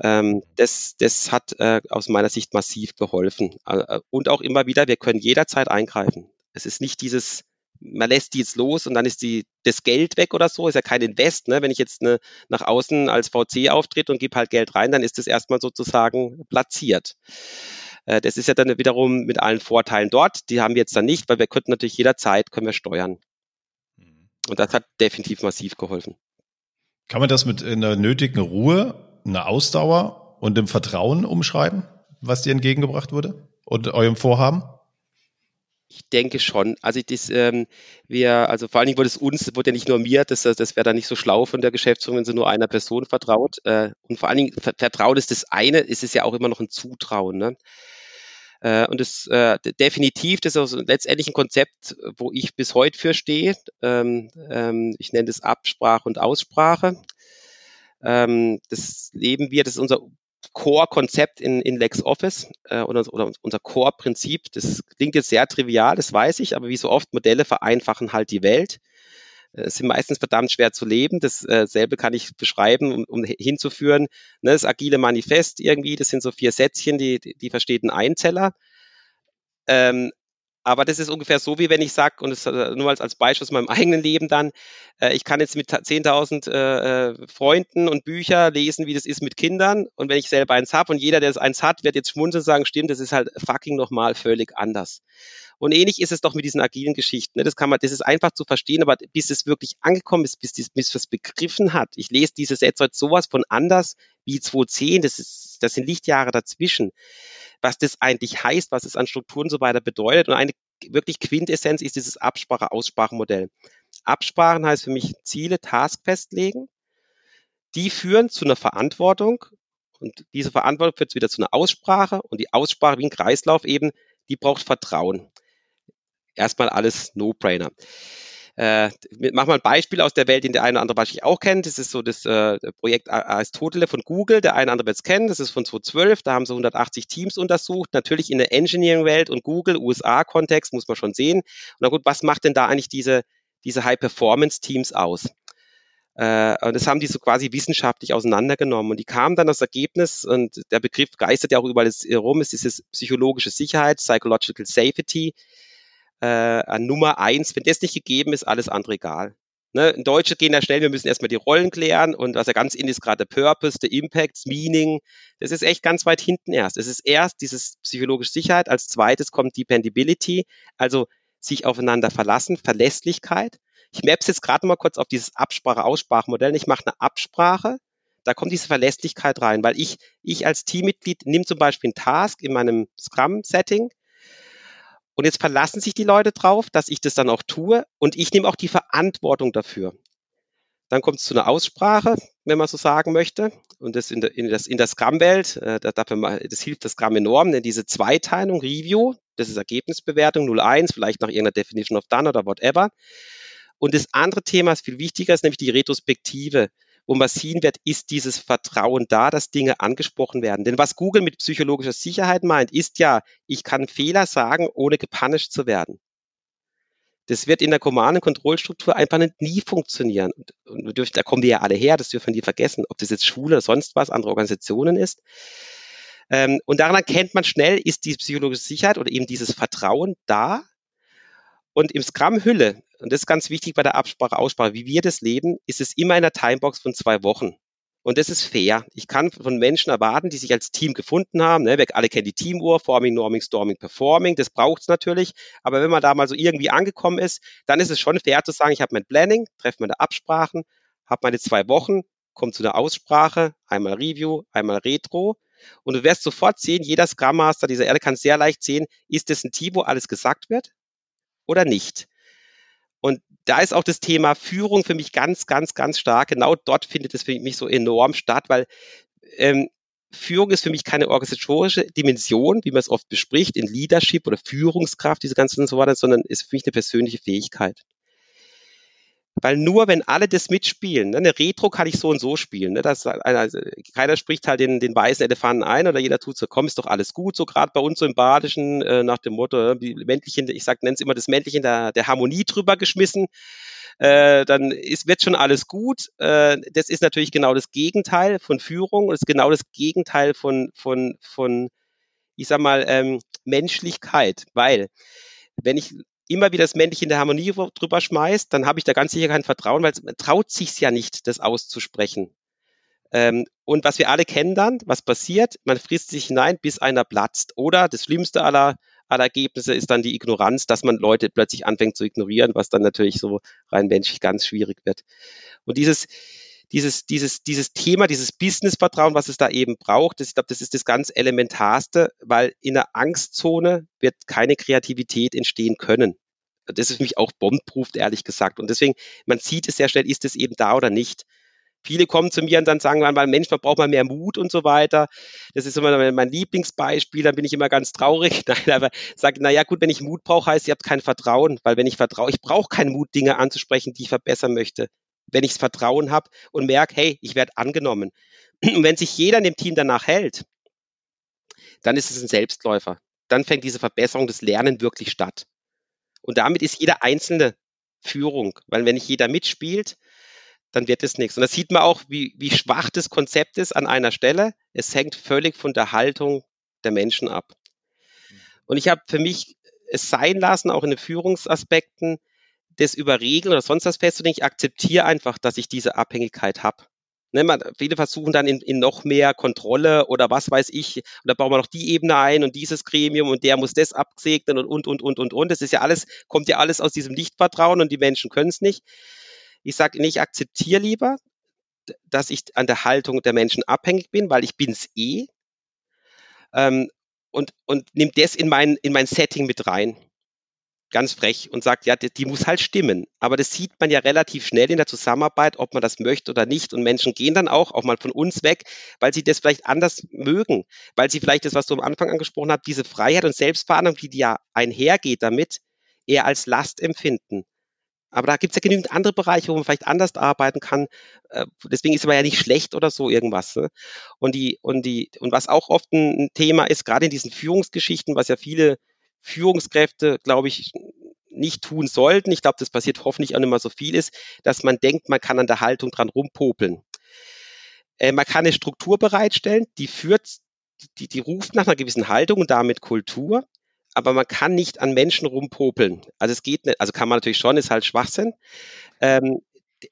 Ähm, das, das hat äh, aus meiner Sicht massiv geholfen. Äh, und auch immer wieder, wir können jederzeit eingreifen. Es ist nicht dieses, man lässt die jetzt los und dann ist die, das Geld weg oder so, ist ja kein Invest. Ne? Wenn ich jetzt ne, nach außen als VC auftritt und gebe halt Geld rein, dann ist das erstmal sozusagen platziert. Äh, das ist ja dann wiederum mit allen Vorteilen dort. Die haben wir jetzt dann nicht, weil wir könnten natürlich jederzeit können wir steuern. Und das hat definitiv massiv geholfen. Kann man das mit einer nötigen Ruhe, einer Ausdauer und dem Vertrauen umschreiben, was dir entgegengebracht wurde und eurem Vorhaben? Ich denke schon. Also das, ähm, wir, also vor allen Dingen wurde es uns, wurde ja nicht nur mir, das, das wäre dann nicht so schlau von der Geschäftsführung, wenn sie nur einer Person vertraut. Äh, und vor allen Dingen Vertrauen ist das eine, ist es ja auch immer noch ein Zutrauen. Ne? Äh, und das äh, definitiv, das ist also letztendlich ein Konzept, wo ich bis heute für stehe. Ähm, ähm, ich nenne das Absprache und Aussprache. Ähm, das leben wir, das ist unser Core-Konzept in, in LexOffice äh, oder, oder unser Core-Prinzip. Das klingt jetzt sehr trivial, das weiß ich, aber wie so oft, Modelle vereinfachen halt die Welt. Äh, sind meistens verdammt schwer zu leben. Dasselbe äh, kann ich beschreiben, um, um hinzuführen. Ne, das agile Manifest irgendwie, das sind so vier Sätzchen, die, die, versteht ein Einzeller. Ähm, aber das ist ungefähr so, wie wenn ich sage, und das äh, nur als, als Beispiel aus meinem eigenen Leben dann, äh, ich kann jetzt mit 10.000 äh, äh, Freunden und Bücher lesen, wie das ist mit Kindern. Und wenn ich selber eins habe und jeder, der eins hat, wird jetzt schmunzeln und sagen, stimmt, das ist halt fucking nochmal völlig anders. Und ähnlich ist es doch mit diesen agilen Geschichten. Ne? Das kann man, das ist einfach zu verstehen, aber bis es wirklich angekommen ist, bis, bis, bis es begriffen hat. Ich lese diese Sätze heute sowas von anders wie 210, das ist, das sind Lichtjahre dazwischen was das eigentlich heißt, was es an Strukturen so weiter bedeutet. Und eine wirklich Quintessenz ist dieses Absprache-Aussprachenmodell. Absprachen heißt für mich Ziele, Task festlegen. Die führen zu einer Verantwortung und diese Verantwortung führt wieder zu einer Aussprache und die Aussprache wie ein Kreislauf eben, die braucht Vertrauen. Erstmal alles No-Brainer. Äh, mach mal ein Beispiel aus der Welt, den der eine oder andere wahrscheinlich auch kennt. Das ist so das äh, Projekt Aristotele von Google. Der eine oder andere wird es kennen. Das ist von 2012. Da haben sie 180 Teams untersucht. Natürlich in der Engineering-Welt und Google, USA-Kontext muss man schon sehen. Und na gut, was macht denn da eigentlich diese, diese High-Performance-Teams aus? Äh, und das haben die so quasi wissenschaftlich auseinandergenommen. Und die kamen dann das Ergebnis, und der Begriff geistert ja auch überall herum, es ist dieses psychologische Sicherheit, Psychological Safety äh, an Nummer eins. Wenn das nicht gegeben ist, alles andere egal. Ne, in Deutsche gehen ja schnell, wir müssen erstmal die Rollen klären und was ja ganz in ist, gerade der Purpose, der Impact, Meaning, das ist echt ganz weit hinten erst. Es ist erst dieses psychologische Sicherheit, als zweites kommt Dependability, also sich aufeinander verlassen, Verlässlichkeit. Ich maps jetzt gerade mal kurz auf dieses Absprache-Aussprachmodell. Ich mache eine Absprache, da kommt diese Verlässlichkeit rein, weil ich, ich als Teammitglied nehme zum Beispiel einen Task in meinem Scrum-Setting, und jetzt verlassen sich die Leute drauf, dass ich das dann auch tue und ich nehme auch die Verantwortung dafür. Dann kommt es zu einer Aussprache, wenn man so sagen möchte. Und das in der, in das, in der Scrum-Welt, äh, das hilft das Scrum enorm, denn diese Zweiteilung, Review, das ist Ergebnisbewertung 01, vielleicht nach irgendeiner Definition of Done oder whatever. Und das andere Thema ist viel wichtiger, ist nämlich die Retrospektive wo man sehen wird, ist dieses Vertrauen da, dass Dinge angesprochen werden. Denn was Google mit psychologischer Sicherheit meint, ist ja, ich kann Fehler sagen, ohne gepunished zu werden. Das wird in der Command- Kontrollstruktur einfach nie funktionieren. Und, und da kommen wir ja alle her, das dürfen wir nie vergessen, ob das jetzt Schule oder sonst was, andere Organisationen ist. Ähm, und daran erkennt man schnell, ist die psychologische Sicherheit oder eben dieses Vertrauen da. Und im Scrum-Hülle und das ist ganz wichtig bei der Absprache, Aussprache, wie wir das leben, ist es immer in der Timebox von zwei Wochen. Und das ist fair. Ich kann von Menschen erwarten, die sich als Team gefunden haben. Ne? Wir alle kennen die Teamuhr, Forming, Norming, Storming, Performing. Das braucht es natürlich. Aber wenn man da mal so irgendwie angekommen ist, dann ist es schon fair zu sagen, ich habe mein Planning, treffe meine Absprachen, habe meine zwei Wochen, komme zu einer Aussprache, einmal Review, einmal Retro. Und du wirst sofort sehen, jeder Scrum Master dieser Erde kann sehr leicht sehen, ist es ein Team, wo alles gesagt wird oder nicht. Und da ist auch das Thema Führung für mich ganz, ganz, ganz stark. Genau dort findet es für mich so enorm statt, weil ähm, Führung ist für mich keine organisatorische Dimension, wie man es oft bespricht, in Leadership oder Führungskraft, diese ganzen und so weiter, sondern ist für mich eine persönliche Fähigkeit. Weil nur wenn alle das mitspielen, ne, eine Retro kann ich so und so spielen. Ne, das, also, keiner spricht halt den, den weißen Elefanten ein oder jeder tut so, komm, ist doch alles gut, so gerade bei uns so im Badischen, äh, nach dem Motto, die männlichen, ich sag, nenne es immer das Männliche der, der Harmonie drüber geschmissen. Äh, dann ist, wird schon alles gut. Äh, das ist natürlich genau das Gegenteil von Führung und ist genau das Gegenteil von, von, von ich sag mal, ähm, Menschlichkeit, weil wenn ich immer wieder das Männliche in der Harmonie drüber schmeißt, dann habe ich da ganz sicher kein Vertrauen, weil man traut sich ja nicht, das auszusprechen. Ähm, und was wir alle kennen dann, was passiert, man frisst sich hinein, bis einer platzt. Oder das Schlimmste aller, aller Ergebnisse ist dann die Ignoranz, dass man Leute plötzlich anfängt zu ignorieren, was dann natürlich so rein menschlich ganz schwierig wird. Und dieses, dieses, dieses, dieses Thema, dieses Business-Vertrauen, was es da eben braucht, das, ich glaube, das ist das ganz Elementarste, weil in der Angstzone wird keine Kreativität entstehen können. Das ist für mich auch bombproof, ehrlich gesagt. Und deswegen, man sieht es sehr schnell, ist es eben da oder nicht. Viele kommen zu mir und dann sagen, man, Mensch, man braucht mal mehr Mut und so weiter. Das ist immer mein Lieblingsbeispiel, dann bin ich immer ganz traurig. Nein, aber sage, naja, gut, wenn ich Mut brauche, heißt, ihr habt kein Vertrauen, weil wenn ich vertraue, ich brauche keinen Mut, Dinge anzusprechen, die ich verbessern möchte wenn ich das Vertrauen habe und merke, hey, ich werde angenommen. Und wenn sich jeder in dem Team danach hält, dann ist es ein Selbstläufer. Dann fängt diese Verbesserung des Lernen wirklich statt. Und damit ist jeder einzelne Führung, weil wenn nicht jeder mitspielt, dann wird es nichts. Und das sieht man auch, wie, wie schwach das Konzept ist an einer Stelle. Es hängt völlig von der Haltung der Menschen ab. Und ich habe für mich es sein lassen, auch in den Führungsaspekten, das über Regeln oder sonst was festzulegen. Ich akzeptiere einfach, dass ich diese Abhängigkeit habe. Ne, man, viele versuchen dann in, in, noch mehr Kontrolle oder was weiß ich, und da bauen wir noch die Ebene ein und dieses Gremium und der muss das absegnen und, und, und, und, und, und. Das ist ja alles, kommt ja alles aus diesem Nichtvertrauen und die Menschen können es nicht. Ich sage, ich akzeptiere lieber, dass ich an der Haltung der Menschen abhängig bin, weil ich bin es eh. Ähm, und, und nimm das in mein, in mein Setting mit rein ganz frech und sagt, ja, die, die, muss halt stimmen. Aber das sieht man ja relativ schnell in der Zusammenarbeit, ob man das möchte oder nicht. Und Menschen gehen dann auch, auch mal von uns weg, weil sie das vielleicht anders mögen, weil sie vielleicht das, was du am Anfang angesprochen hast, diese Freiheit und Selbstverantwortung, die ja einhergeht damit, eher als Last empfinden. Aber da gibt es ja genügend andere Bereiche, wo man vielleicht anders arbeiten kann. Äh, deswegen ist aber ja nicht schlecht oder so irgendwas. Ne? Und die, und die, und was auch oft ein Thema ist, gerade in diesen Führungsgeschichten, was ja viele Führungskräfte, glaube ich, nicht tun sollten, ich glaube, das passiert hoffentlich auch nicht mehr so viel ist, dass man denkt, man kann an der Haltung dran rumpopeln. Äh, man kann eine Struktur bereitstellen, die führt, die, die ruft nach einer gewissen Haltung und damit Kultur, aber man kann nicht an Menschen rumpopeln. Also es geht nicht, also kann man natürlich schon, ist halt Schwachsinn. Ähm,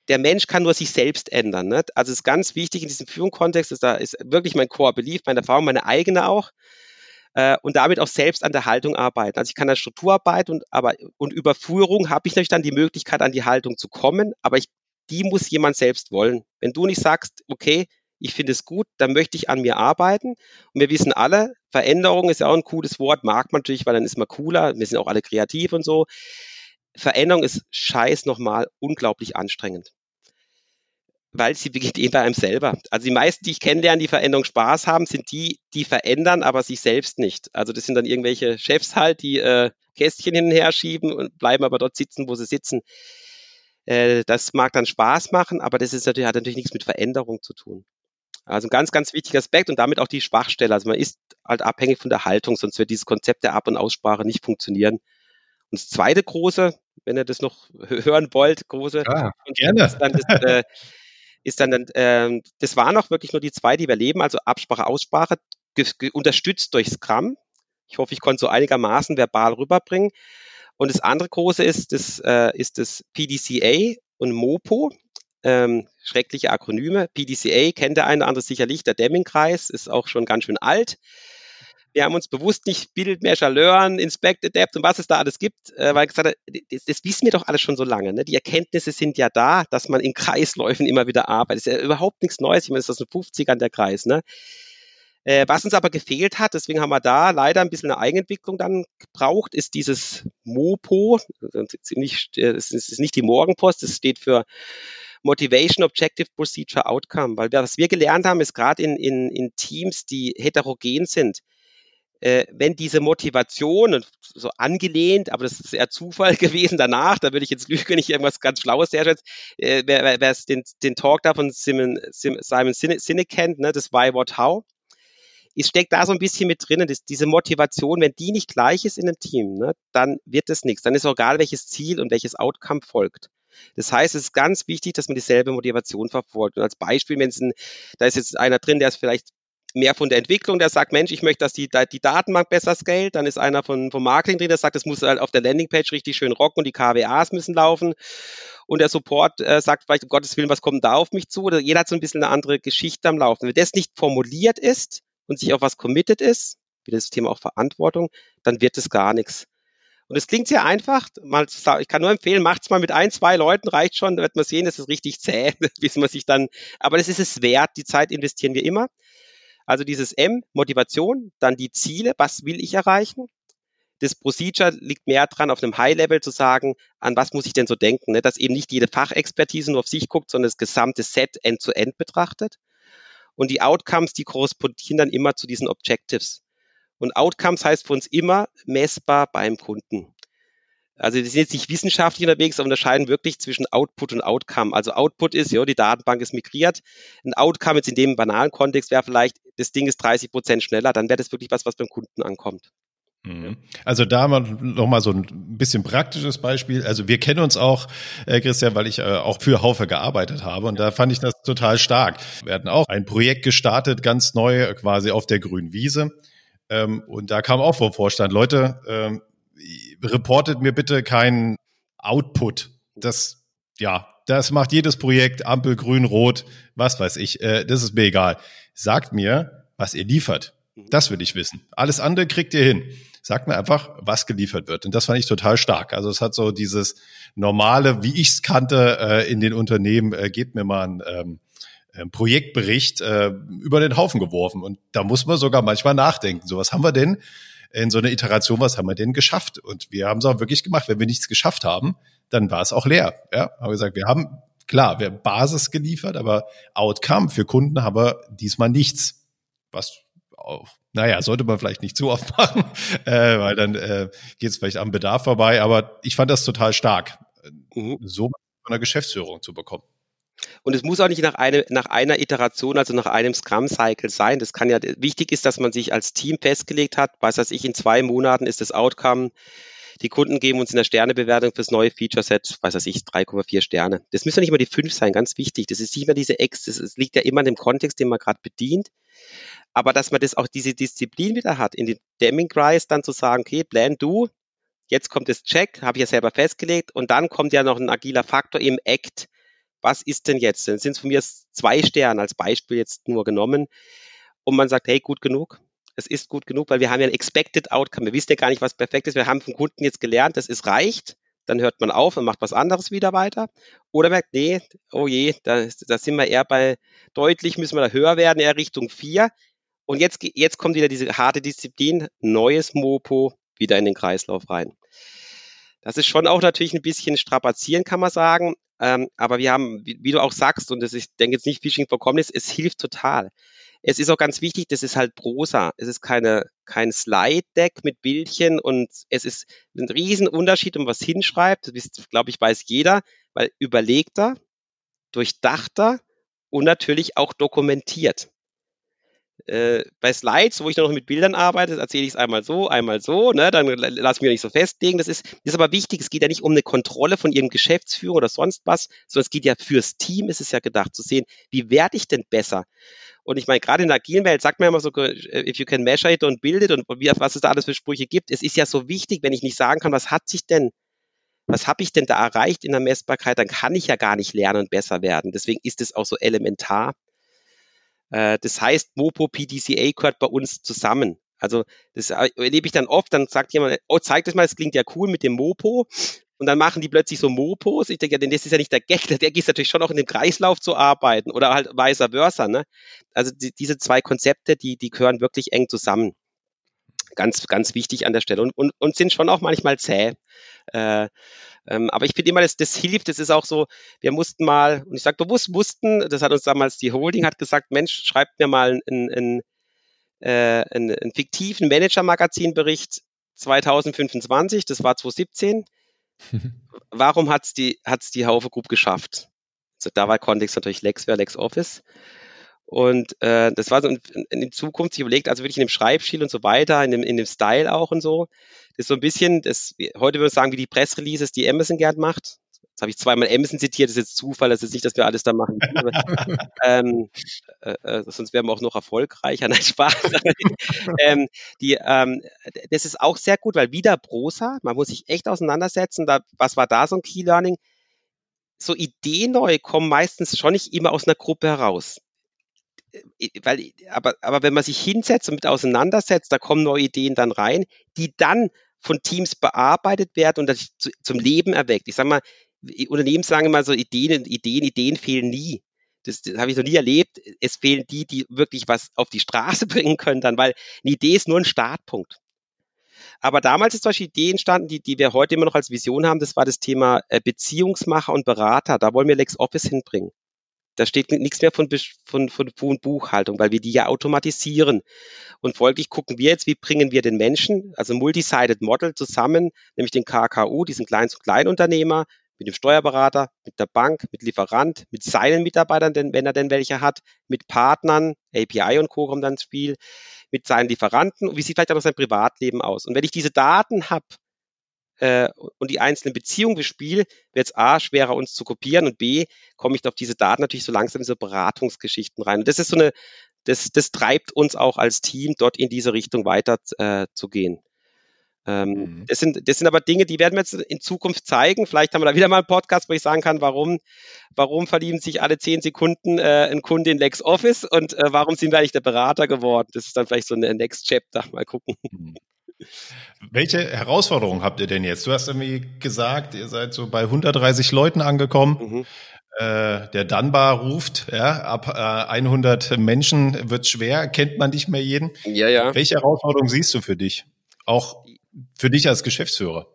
der Mensch kann nur sich selbst ändern. Ne? Also es ist ganz wichtig in diesem Führungskontext, da ist wirklich mein Core Belief, meine Erfahrung, meine eigene auch, äh, und damit auch selbst an der Haltung arbeiten. Also ich kann an Struktur arbeiten und, aber, und über Führung habe ich natürlich dann die Möglichkeit, an die Haltung zu kommen, aber ich, die muss jemand selbst wollen. Wenn du nicht sagst, okay, ich finde es gut, dann möchte ich an mir arbeiten. Und wir wissen alle, Veränderung ist ja auch ein cooles Wort, mag man natürlich, weil dann ist man cooler, wir sind auch alle kreativ und so. Veränderung ist scheiß nochmal unglaublich anstrengend weil sie beginnt eben bei einem selber. Also die meisten, die ich kennenlerne, die Veränderung Spaß haben, sind die, die verändern, aber sich selbst nicht. Also das sind dann irgendwelche Chefs halt, die äh, Kästchen hin und her schieben und bleiben aber dort sitzen, wo sie sitzen. Äh, das mag dann Spaß machen, aber das ist natürlich, hat natürlich nichts mit Veränderung zu tun. Also ein ganz, ganz wichtiger Aspekt und damit auch die Schwachstelle. Also man ist halt abhängig von der Haltung, sonst wird dieses Konzept der Ab- und Aussprache nicht funktionieren. Und das zweite große, wenn ihr das noch hören wollt, große, ja, gerne. Ist dann das, äh, ist dann, äh, das waren auch wirklich nur die zwei, die wir leben, also Absprache, Aussprache, unterstützt durch Scrum. Ich hoffe, ich konnte so einigermaßen verbal rüberbringen. Und das andere große ist das, äh, ist das PDCA und MOPO, ähm, schreckliche Akronyme. PDCA kennt der eine oder andere sicherlich, der Deming-Kreis ist auch schon ganz schön alt. Wir haben uns bewusst nicht Build, Measure, Learn, Inspect, Adapt und was es da alles gibt, äh, weil gesagt, das, das wissen wir doch alles schon so lange. Ne? Die Erkenntnisse sind ja da, dass man in Kreisläufen immer wieder arbeitet. Das ist ja überhaupt nichts Neues. Ich meine, das ist aus den 50ern der Kreis. Ne? Äh, was uns aber gefehlt hat, deswegen haben wir da leider ein bisschen eine Eigenentwicklung dann gebraucht, ist dieses MOPO. Ziemlich, äh, es ist nicht die Morgenpost, es steht für Motivation, Objective, Procedure, Outcome. Weil was wir gelernt haben, ist gerade in, in, in Teams, die heterogen sind, äh, wenn diese Motivation, so angelehnt, aber das ist eher Zufall gewesen danach, da würde ich jetzt lügen, wenn ich irgendwas ganz Schlaues herstelle, äh, wer, wer den, den Talk da von Simon, Simon Sinek kennt, ne, das Why, What, How, es steckt da so ein bisschen mit drinnen, diese Motivation, wenn die nicht gleich ist in einem Team, ne, dann wird es nichts. Dann ist auch egal, welches Ziel und welches Outcome folgt. Das heißt, es ist ganz wichtig, dass man dieselbe Motivation verfolgt. Und als Beispiel, wenn es ein, da ist jetzt einer drin, der ist vielleicht mehr von der Entwicklung, der sagt, Mensch, ich möchte, dass die, die Datenbank besser scaled. Dann ist einer von, vom Marketing drin, der sagt, es muss halt auf der Landingpage richtig schön rocken und die KWAs müssen laufen. Und der Support äh, sagt vielleicht, um Gottes Willen, was kommt da auf mich zu? Oder jeder hat so ein bisschen eine andere Geschichte am Laufen. Wenn das nicht formuliert ist und sich auf was committed ist, wie das Thema auch Verantwortung, dann wird es gar nichts. Und es klingt sehr einfach. Mal, ich kann nur empfehlen, macht's mal mit ein, zwei Leuten, reicht schon. Da wird man sehen, das ist richtig zäh, bis man sich dann, aber das ist es wert. Die Zeit investieren wir immer. Also dieses M, Motivation, dann die Ziele, was will ich erreichen? Das Procedure liegt mehr dran, auf einem High-Level zu sagen, an was muss ich denn so denken, ne? dass eben nicht jede Fachexpertise nur auf sich guckt, sondern das gesamte Set end-to-end -end betrachtet. Und die Outcomes, die korrespondieren dann immer zu diesen Objectives. Und Outcomes heißt für uns immer messbar beim Kunden. Also wir sind jetzt nicht wissenschaftlich unterwegs, aber unterscheiden wirklich zwischen Output und Outcome. Also Output ist, ja, die Datenbank ist migriert. Ein Outcome jetzt in dem banalen Kontext wäre vielleicht, das Ding ist 30 Prozent schneller, dann wäre das wirklich was, was beim Kunden ankommt. Mhm. Also da noch mal so ein bisschen praktisches Beispiel. Also wir kennen uns auch, äh, Christian, weil ich äh, auch für Haufe gearbeitet habe und da fand ich das total stark. Wir hatten auch ein Projekt gestartet, ganz neu, quasi auf der grünen Wiese. Ähm, und da kam auch vom Vorstand, Leute, ähm, reportet mir bitte keinen Output. Das, ja, das macht jedes Projekt, Ampel, Grün, Rot, was weiß ich, äh, das ist mir egal. Sagt mir, was ihr liefert. Das will ich wissen. Alles andere kriegt ihr hin. Sagt mir einfach, was geliefert wird. Und das fand ich total stark. Also es hat so dieses normale, wie ich es kannte äh, in den Unternehmen, äh, gebt mir mal ein ähm, Projektbericht äh, über den Haufen geworfen. Und da muss man sogar manchmal nachdenken. So, was haben wir denn in so einer Iteration, was haben wir denn geschafft? Und wir haben es auch wirklich gemacht. Wenn wir nichts geschafft haben, dann war es auch leer. Ja, haben wir gesagt, wir haben klar, wir haben Basis geliefert, aber Outcome für Kunden haben wir diesmal nichts. Was auch, naja, sollte man vielleicht nicht zu oft machen, äh, weil dann äh, geht es vielleicht am Bedarf vorbei. Aber ich fand das total stark, mhm. so von der Geschäftsführung zu bekommen. Und es muss auch nicht nach, eine, nach einer Iteration, also nach einem Scrum-Cycle sein. Das kann ja, wichtig ist, dass man sich als Team festgelegt hat, was weiß ich, in zwei Monaten ist das Outcome. Die Kunden geben uns in der Sternebewertung fürs neue Feature-Set, was weiß ich, 3,4 Sterne. Das müssen ja nicht mal die fünf sein, ganz wichtig. Das ist nicht mehr diese Ex, das liegt ja immer in dem Kontext, den man gerade bedient. Aber dass man das auch diese Disziplin wieder hat, in den Deming-Kreis dann zu sagen, okay, plan du, jetzt kommt das Check, habe ich ja selber festgelegt, und dann kommt ja noch ein agiler Faktor im Act was ist denn jetzt? Dann sind es von mir zwei Sterne als Beispiel jetzt nur genommen. Und man sagt, hey, gut genug. Es ist gut genug, weil wir haben ja ein Expected Outcome. Wir wissen ja gar nicht, was perfekt ist. Wir haben vom Kunden jetzt gelernt, das ist reicht. Dann hört man auf und macht was anderes wieder weiter. Oder merkt, nee, oh je, da, da sind wir eher bei deutlich, müssen wir da höher werden, eher Richtung vier. Und jetzt, jetzt kommt wieder diese harte Disziplin, neues Mopo wieder in den Kreislauf rein. Das ist schon auch natürlich ein bisschen strapazieren, kann man sagen. Ähm, aber wir haben, wie, wie, du auch sagst, und das ist, ich denke jetzt nicht Phishing vorkommen ist, es hilft total. Es ist auch ganz wichtig, das ist halt Prosa. Es ist keine, kein Slide-Deck mit Bildchen und es ist ein Riesenunterschied, um was hinschreibt. Das glaube ich, weiß jeder, weil überlegter, durchdachter und natürlich auch dokumentiert. Äh, bei Slides, wo ich noch mit Bildern arbeite, erzähle ich es einmal so, einmal so, ne? dann lass mich nicht so festlegen. Das ist, ist aber wichtig, es geht ja nicht um eine Kontrolle von ihrem Geschäftsführer oder sonst was, sondern es geht ja fürs Team, ist es ja gedacht, zu sehen, wie werde ich denn besser? Und ich meine, gerade in der agilen Welt sagt man immer so, äh, if you can measure it, don't build it und wie, was es da alles für Sprüche gibt. Es ist ja so wichtig, wenn ich nicht sagen kann, was hat sich denn was habe ich denn da erreicht in der Messbarkeit, dann kann ich ja gar nicht lernen und besser werden. Deswegen ist es auch so elementar, äh, das heißt, Mopo PDCA gehört bei uns zusammen. Also das erlebe ich dann oft, dann sagt jemand, oh, zeig das mal, das klingt ja cool mit dem Mopo. Und dann machen die plötzlich so Mopos. Ich denke, denn das ist ja nicht der Gag, der Gag ist natürlich schon noch in dem Kreislauf zu arbeiten oder halt vice versa. Ne? Also die, diese zwei Konzepte, die, die gehören wirklich eng zusammen. Ganz, ganz wichtig an der Stelle und, und, und sind schon auch manchmal zäh. Äh, Ähm, aber ich finde immer, das, das hilft. Das ist auch so, wir mussten mal, und ich sage bewusst mussten, das hat uns damals die Holding, hat gesagt, Mensch, schreibt mir mal einen, einen, äh, einen, einen fiktiven Manager-Magazin-Bericht 2025, das war 2017. Warum hat es die, hat's die Haufe Group geschafft? Also da war Kontext natürlich Lexware, LexOffice. Und äh, das war so in, in Zukunft, ich überlegt, also wirklich in dem Schreibstil und so weiter, in dem, in dem Style auch und so. Das ist so ein bisschen, das, heute würde ich sagen, wie die Pressreleases, die Amazon gern macht. Jetzt habe ich zweimal Amazon zitiert, das ist jetzt Zufall, das ist nicht, dass wir alles da machen. ähm, äh, äh, sonst wären wir auch noch erfolgreicher. Nein, Spaß. ähm, die, ähm, das ist auch sehr gut, weil wieder Prosa, man muss sich echt auseinandersetzen. Da, was war da so ein Key Learning? So Ideen neu kommen meistens schon nicht immer aus einer Gruppe heraus weil, aber, aber wenn man sich hinsetzt und mit auseinandersetzt, da kommen neue Ideen dann rein, die dann von Teams bearbeitet werden und das zu, zum Leben erweckt. Ich sage mal, Unternehmen sagen immer so Ideen, Ideen, Ideen fehlen nie. Das, das habe ich noch nie erlebt. Es fehlen die, die wirklich was auf die Straße bringen können dann, weil eine Idee ist nur ein Startpunkt. Aber damals ist zum Beispiel Idee entstanden, die, die wir heute immer noch als Vision haben, das war das Thema äh, Beziehungsmacher und Berater. Da wollen wir LexOffice hinbringen. Da steht nichts mehr von, von, von, von Buchhaltung, weil wir die ja automatisieren. Und folglich gucken wir jetzt, wie bringen wir den Menschen, also Multisided Model zusammen, nämlich den KKU, diesen kleinen zu Kleinunternehmer, mit dem Steuerberater, mit der Bank, mit Lieferant, mit seinen Mitarbeitern, denn, wenn er denn welche hat, mit Partnern, API und Co. kommt dann ins Spiel, mit seinen Lieferanten und wie sieht vielleicht auch noch sein Privatleben aus. Und wenn ich diese Daten habe, äh, und die einzelnen Beziehungen bespiele, wird es A, schwerer uns zu kopieren und B, komme ich auf diese Daten natürlich so langsam in so Beratungsgeschichten rein. Und das ist so eine, das, das treibt uns auch als Team, dort in diese Richtung weiter äh, zu gehen. Ähm, mhm. das, sind, das sind aber Dinge, die werden wir jetzt in Zukunft zeigen. Vielleicht haben wir da wieder mal einen Podcast, wo ich sagen kann, warum, warum verlieben sich alle zehn Sekunden äh, ein Kunde in LexOffice und äh, warum sind wir eigentlich der Berater geworden? Das ist dann vielleicht so ein Next Chapter. Mal gucken. Mhm. Welche Herausforderungen habt ihr denn jetzt? Du hast irgendwie gesagt, ihr seid so bei 130 Leuten angekommen. Mhm. Äh, der Dunbar ruft, ja, ab äh, 100 Menschen wird schwer, kennt man nicht mehr jeden. Ja, ja. Welche Herausforderungen siehst du für dich? Auch für dich als Geschäftsführer?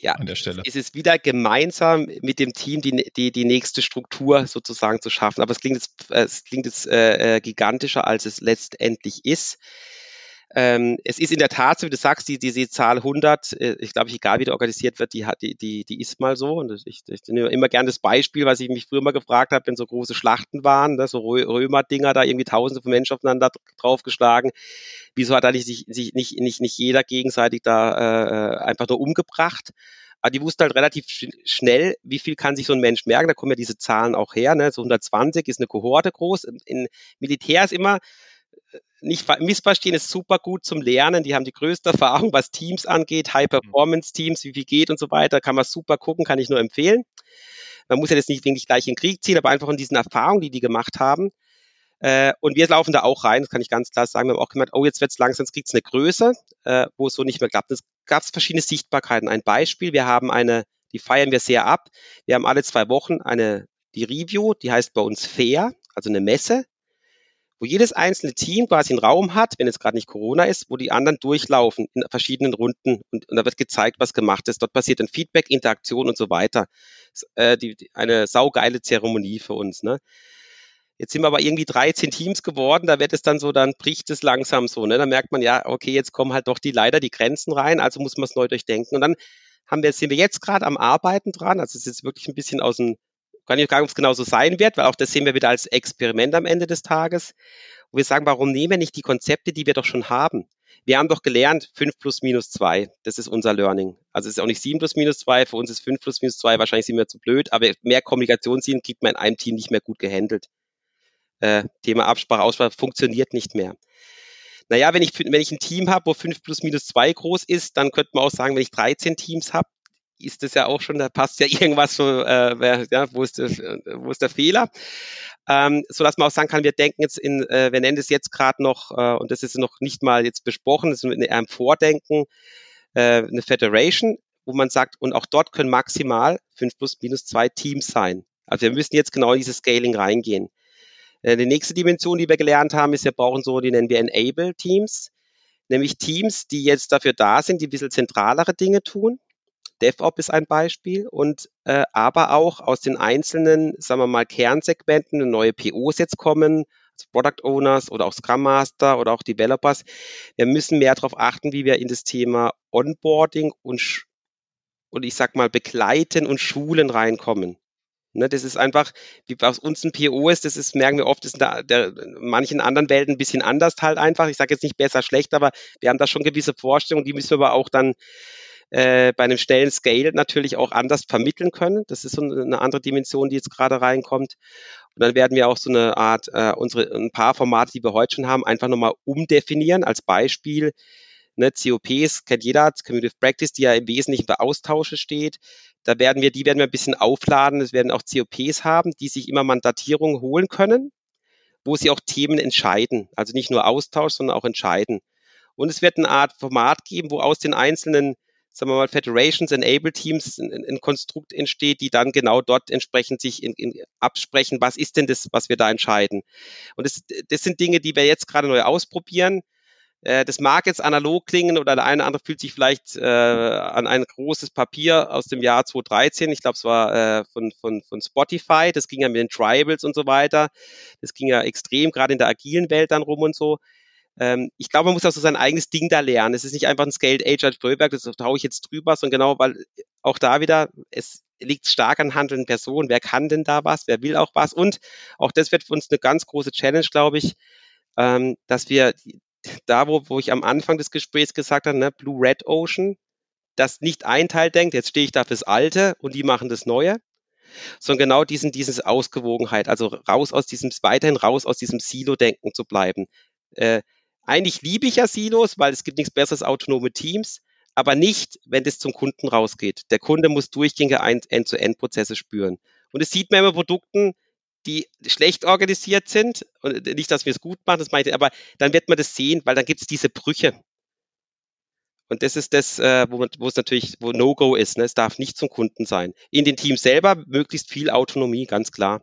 ja, an der Stelle. Es ist wieder gemeinsam mit dem Team die, die, die nächste Struktur sozusagen zu schaffen. Aber es klingt jetzt, es klingt jetzt äh, äh gigantischer, als es letztendlich ist. Ähm, es ist in der Tat so, wie du sagst, die, diese Zahl 100, äh, ich glaube, egal wie die organisiert wird, die, die, die, die ist mal so. Und ich, ich nehme immer gerne das Beispiel, was ich mich früher mal gefragt habe, wenn so große Schlachten waren, ne, so Römer-Dinger, da irgendwie tausende von Menschen aufeinander draufgeschlagen. Wieso hat da nicht, sich, nicht, nicht, nicht jeder gegenseitig da äh, einfach nur umgebracht? Aber die wussten halt relativ schnell, wie viel kann sich so ein Mensch merken. Da kommen ja diese Zahlen auch her. Ne? So 120 ist eine Kohorte groß. In Militär ist immer nicht missverstehen, ist super gut zum Lernen. Die haben die größte Erfahrung, was Teams angeht, High-Performance-Teams, wie viel geht und so weiter. Kann man super gucken, kann ich nur empfehlen. Man muss ja jetzt nicht wirklich gleich in den Krieg ziehen, aber einfach in diesen Erfahrungen, die die gemacht haben. Äh, und wir laufen da auch rein, das kann ich ganz klar sagen. Wir haben auch gemerkt, oh, jetzt wird es langsam, jetzt kriegt es eine Größe, äh, wo es so nicht mehr klappt. Es gab verschiedene Sichtbarkeiten. Ein Beispiel, wir haben eine, die feiern wir sehr ab. Wir haben alle zwei Wochen eine, die Review, die heißt bei uns Fair, also eine Messe wo jedes einzelne Team quasi einen Raum hat, wenn es gerade nicht Corona ist, wo die anderen durchlaufen in verschiedenen Runden und, und da wird gezeigt, was gemacht ist. Dort passiert dann Feedback, Interaktion und so weiter. Äh, die, die, eine saugeile Zeremonie für uns. Ne? Jetzt sind wir aber irgendwie 13 Teams geworden, da wird es dann so, dann bricht es langsam so. Ne? Da merkt man ja, okay, jetzt kommen halt doch die leider die Grenzen rein, also muss man es neu durchdenken. Und dann haben wir, sind wir jetzt gerade am Arbeiten dran. Also es ist jetzt wirklich ein bisschen aus dem kann ich gar nicht, ob es genauso sein wird, weil auch das sehen wir wieder als Experiment am Ende des Tages. Und wir sagen, warum nehmen wir nicht die Konzepte, die wir doch schon haben? Wir haben doch gelernt, 5 plus minus 2. Das ist unser Learning. Also es ist auch nicht 7 plus minus 2. Für uns ist 5 plus minus 2. Wahrscheinlich sind wir zu blöd. Aber mehr Kommunikationsziele kriegt man in einem Team nicht mehr gut gehandelt. Äh, Thema Absprache, Aussprache funktioniert nicht mehr. Naja, wenn ich, wenn ich ein Team habe, wo 5 plus minus 2 groß ist, dann könnte man auch sagen, wenn ich 13 Teams habe, ist das ja auch schon, da passt ja irgendwas so, äh, ja, wo, ist der, wo ist der Fehler? Ähm, so dass man auch sagen kann, wir denken jetzt in, äh, wir nennen das jetzt gerade noch, äh, und das ist noch nicht mal jetzt besprochen, das ist in einem Vordenken, äh, eine Federation, wo man sagt, und auch dort können maximal fünf plus minus zwei Teams sein. Also wir müssen jetzt genau in dieses Scaling reingehen. Äh, die nächste Dimension, die wir gelernt haben, ist, wir brauchen so, die nennen wir Enable Teams, nämlich Teams, die jetzt dafür da sind, die ein bisschen zentralere Dinge tun DevOps ist ein Beispiel und äh, aber auch aus den einzelnen, sagen wir mal, Kernsegmenten neue POs jetzt kommen, also Product Owners oder auch Scrum Master oder auch Developers. Wir müssen mehr darauf achten, wie wir in das Thema Onboarding und, und ich sag mal begleiten und Schulen reinkommen. Ne, das ist einfach, wie aus uns ein PO ist, das ist, merken wir oft, ist in der, der manchen anderen Welten ein bisschen anders halt einfach. Ich sage jetzt nicht besser, schlecht, aber wir haben da schon gewisse Vorstellungen, die müssen wir aber auch dann äh, bei einem schnellen Scale natürlich auch anders vermitteln können. Das ist so eine andere Dimension, die jetzt gerade reinkommt. Und dann werden wir auch so eine Art, äh, unsere, ein paar Formate, die wir heute schon haben, einfach nochmal umdefinieren. Als Beispiel, ne, COPs kennt jeder, Community Practice, die ja im Wesentlichen für Austausche steht. Da werden wir, die werden wir ein bisschen aufladen. Es werden auch COPs haben, die sich immer Mandatierungen holen können, wo sie auch Themen entscheiden. Also nicht nur Austausch, sondern auch entscheiden. Und es wird eine Art Format geben, wo aus den einzelnen sagen wir mal, Federations, Enable Teams ein, ein, Konstrukt entsteht, die dann genau dort entsprechend sich in, in absprechen, was ist denn das, was wir da entscheiden. Und das, das sind Dinge, die wir jetzt gerade neu ausprobieren. Äh, das mag jetzt analog klingen oder der eine oder andere fühlt sich vielleicht äh, an ein großes Papier aus dem Jahr 2013. Ich glaube, es war äh, von, von, von Spotify. Das ging ja mit den Tribals und so weiter. Das ging ja extrem, gerade in der agilen Welt dann rum und so. Ähm, ich glaube, man muss auch so sein eigenes Ding da lernen. Es ist nicht einfach ein Scaled Agile Framework, das traue ich jetzt drüber, sondern genau, weil auch da wieder, es liegt stark an handelnden Personen. Wer kann denn da was? Wer will auch was? Und auch das wird für uns eine ganz große Challenge, glaube ich, ähm, dass wir da, wo, wo ich am Anfang des Gesprächs gesagt habe, ne, Blue Red Ocean, dass nicht ein Teil denkt, jetzt stehe ich da fürs Alte und die machen das Neue, sondern genau diesen, diese Ausgewogenheit, also raus aus diesem, weiterhin raus aus diesem Silo-Denken zu bleiben. Äh, eigentlich liebe ich ja Silos, weil es gibt nichts besseres autonome Teams, aber nicht, wenn das zum Kunden rausgeht. Der Kunde muss durchgängige End-to-End-Prozesse spüren. Und es sieht man immer Produkten, die schlecht organisiert sind. Und nicht, dass wir es gut machen, das meine aber dann wird man das sehen, weil dann gibt es diese Brüche. Und das ist das, äh, wo, man, wo es natürlich, wo No-Go ist. Ne? Es darf nicht zum Kunden sein. In den Teams selber möglichst viel Autonomie, ganz klar.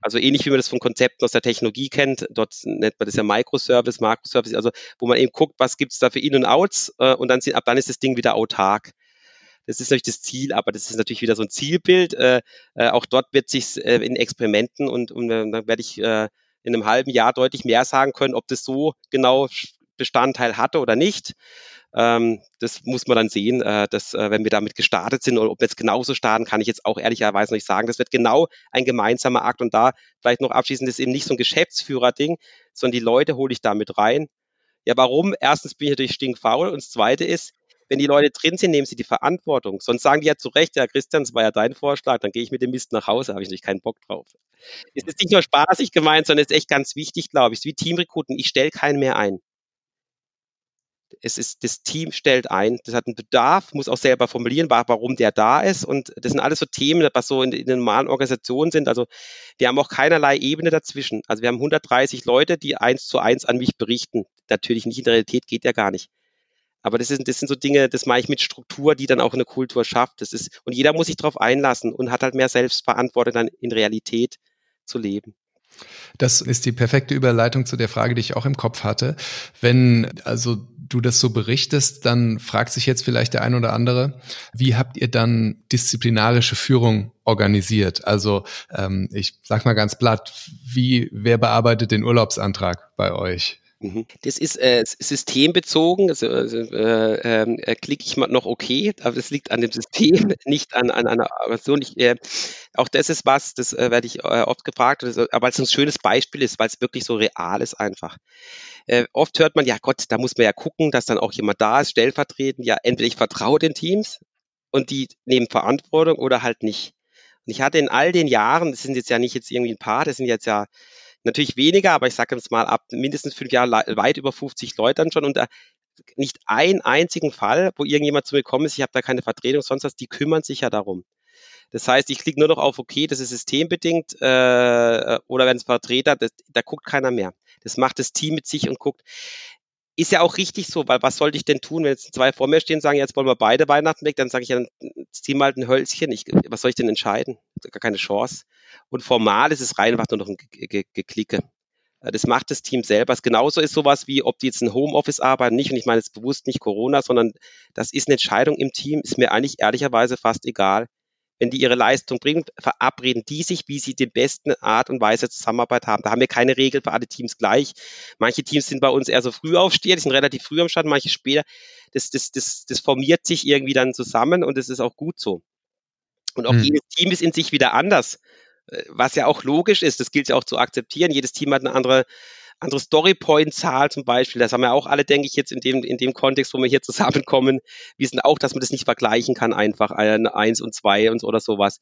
Also ähnlich wie man das von Konzepten aus der Technologie kennt, dort nennt man das ja Microservice, Makroservice, also wo man eben guckt, was gibt es da für In- und Outs äh, und dann, ab dann ist das Ding wieder autark. Das ist natürlich das Ziel, aber das ist natürlich wieder so ein Zielbild. Äh, äh, auch dort wird sich äh, in Experimenten und, und dann werde ich äh, in einem halben Jahr deutlich mehr sagen können, ob das so genau Bestandteil hatte oder nicht. Ähm, das muss man dann sehen, äh, dass, äh, wenn wir damit gestartet sind oder ob wir jetzt genauso starten, kann ich jetzt auch ehrlicherweise nicht sagen. Das wird genau ein gemeinsamer Akt und da vielleicht noch abschließend ist eben nicht so ein Geschäftsführer-Ding, sondern die Leute hole ich damit rein. Ja, warum? Erstens bin ich natürlich stinkfaul und das Zweite ist, wenn die Leute drin sind, nehmen sie die Verantwortung. Sonst sagen die ja zu Recht, ja Christian, das war ja dein Vorschlag, dann gehe ich mit dem Mist nach Hause, habe ich natürlich keinen Bock drauf. Es ist nicht nur spaßig gemeint, sondern es ist echt ganz wichtig, glaube ich. Es ist wie Teamrekruten, ich stelle keinen mehr ein es ist, das Team stellt ein, das hat einen Bedarf, muss auch selber formulieren, warum der da ist. Und das sind alles so Themen, was so in, in den normalen Organisationen sind. Also wir haben auch keinerlei Ebene dazwischen. Also wir haben 130 Leute, die eins zu eins an mich berichten. Natürlich nicht in der Realität, geht ja gar nicht. Aber das, ist, das sind so Dinge, das mache ich mit Struktur, die dann auch eine Kultur schafft. Das ist, und jeder muss sich darauf einlassen und hat halt mehr Selbstverantwortung dann in Realität zu leben. Das ist die perfekte Überleitung zu der Frage, die ich auch im Kopf hatte. Wenn also du das so berichtest, dann fragt sich jetzt vielleicht der ein oder andere, wie habt ihr dann disziplinarische Führung organisiert? Also ähm, ich sag mal ganz platt, wie wer bearbeitet den Urlaubsantrag bei euch? Mhm. Das ist äh, systembezogen, also, also äh, äh, klicke ich mal noch okay, aber das liegt an dem System, nicht an, an einer Version. Ich, äh, auch das ist was, das äh, werde ich äh, oft gefragt, aber weil es ein schönes Beispiel ist, weil es wirklich so real ist einfach. Äh, oft hört man, ja Gott, da muss man ja gucken, dass dann auch jemand da ist, stellvertretend, ja, entweder ich vertraue den Teams und die nehmen Verantwortung oder halt nicht. Und ich hatte in all den Jahren, das sind jetzt ja nicht jetzt irgendwie ein paar, das sind jetzt ja Natürlich weniger, aber ich sage jetzt mal ab mindestens fünf Jahren weit über 50 Leute dann schon und da nicht einen einzigen Fall, wo irgendjemand zu mir kommt, ist, ich habe da keine Vertretung, sonst was, die kümmern sich ja darum. Das heißt, ich klicke nur noch auf OK, das ist systembedingt, äh, oder wenn es Vertreter, das, da guckt keiner mehr. Das macht das Team mit sich und guckt. Ist ja auch richtig so, weil was sollte ich denn tun, wenn jetzt zwei vor mir stehen und sagen, jetzt wollen wir beide Weihnachten weg, dann sage ich ja, zieh mal ein Hölzchen. Ich, was soll ich denn entscheiden? Gar keine Chance. Und formal ist es rein einfach nur noch ein Geklicke. Äh, das macht das Team selber. Es genauso ist sowas wie, ob die jetzt ein Homeoffice arbeiten, nicht, und ich meine jetzt bewusst nicht Corona, sondern das ist eine Entscheidung im Team, ist mir eigentlich ehrlicherweise fast egal. Wenn die ihre Leistung bringen, verabreden die sich, wie sie die besten Art und Weise Zusammenarbeit haben. Da haben wir keine Regel für alle Teams gleich. Manche Teams sind bei uns eher so früh aufstehen, die sind relativ früh am Start, manche später. Das, das, das, das formiert sich irgendwie dann zusammen und das ist auch gut so. Und auch hm. jedes Team ist in sich wieder anders, äh, was ja auch logisch ist. Das gilt ja auch zu akzeptieren. Jedes Team hat eine andere andere Storypoint-Zahl zum Beispiel, das haben wir auch alle, denke ich, jetzt in dem, in dem Kontext, wo wir hier zusammenkommen, wissen auch, dass man das nicht vergleichen kann, einfach ein eins und zwei und oder sowas.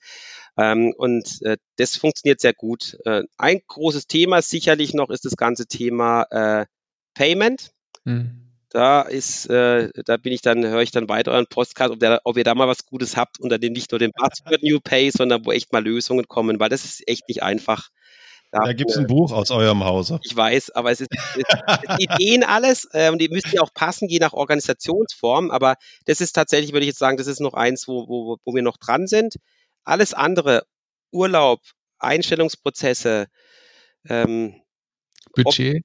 Ähm, und äh, das funktioniert sehr gut. Äh, ein großes Thema sicherlich noch ist das ganze Thema äh, Payment. Hm. Da ist, äh, da bin ich dann, höre ich dann weiter euren Podcast, ob, der, ob ihr da mal was Gutes habt, unter dem nicht nur den Buzzword New Pay, sondern wo echt mal Lösungen kommen, weil das ist echt nicht einfach. Da, gibt es ein Buch aus eurem Hause. Ich weiß, aber es ist, es ist Ideen alles äh, und die müssen ja auch passen, je nach Organisationsform. Aber das ist tatsächlich, würde ich jetzt sagen, das ist noch eins, wo, wo, wo wir noch dran sind. Alles andere, Urlaub, Einstellungsprozesse, ähm, Budget.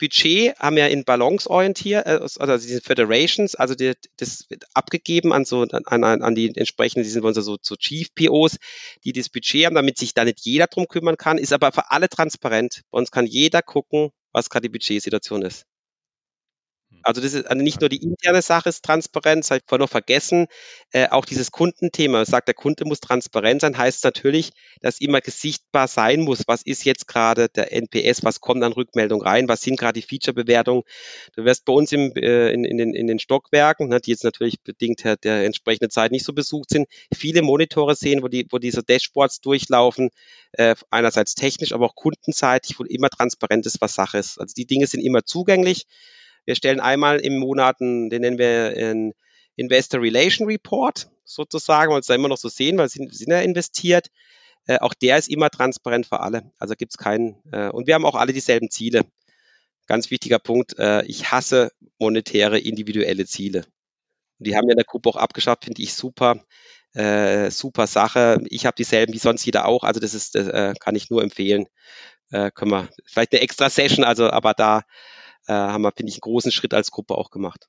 Budget haben wir in Balance orientiert, äh, also diese Federations, also die, das wird abgegeben an so an, an, die entsprechenden, die sind unsere so, so Chief POs, die das Budget haben, damit sich da nicht jeder drum kümmern kann, ist aber für alle transparent. Bei uns kann jeder gucken, was gerade die Budgetsituation ist. Also das ist also nicht nur die interne Sache ist transparent, das habe ich vorhin noch vergessen, äh, auch dieses Kundenthema. Sagt, der Kunde muss transparent sein, heißt natürlich, dass immer sichtbar sein muss, was ist jetzt gerade der NPS, was kommt an Rückmeldung rein, was sind gerade die Feature-Bewertungen. Du wirst bei uns im, äh, in, in, den, in den Stockwerken, ne, die jetzt natürlich bedingt der, der entsprechenden Zeit nicht so besucht sind, viele Monitore sehen, wo, die, wo diese Dashboards durchlaufen, äh, einerseits technisch, aber auch kundenseitig, wo immer transparent ist, was Sache ist. Also die Dinge sind immer zugänglich. Wir stellen einmal im Monat, den nennen wir einen Investor Relation Report sozusagen, weil es da immer noch so sehen, weil sie sind ja investiert. Äh, auch der ist immer transparent für alle. Also gibt es keinen. Äh, und wir haben auch alle dieselben Ziele. Ganz wichtiger Punkt. Äh, ich hasse monetäre individuelle Ziele. Die haben wir in der Gruppe auch abgeschafft, finde ich super. Äh, super Sache. Ich habe dieselben wie sonst jeder auch. Also das ist, äh, kann ich nur empfehlen. Äh, können wir vielleicht eine extra Session, also aber da äh, haben wir, finde ich, einen großen Schritt als Gruppe auch gemacht.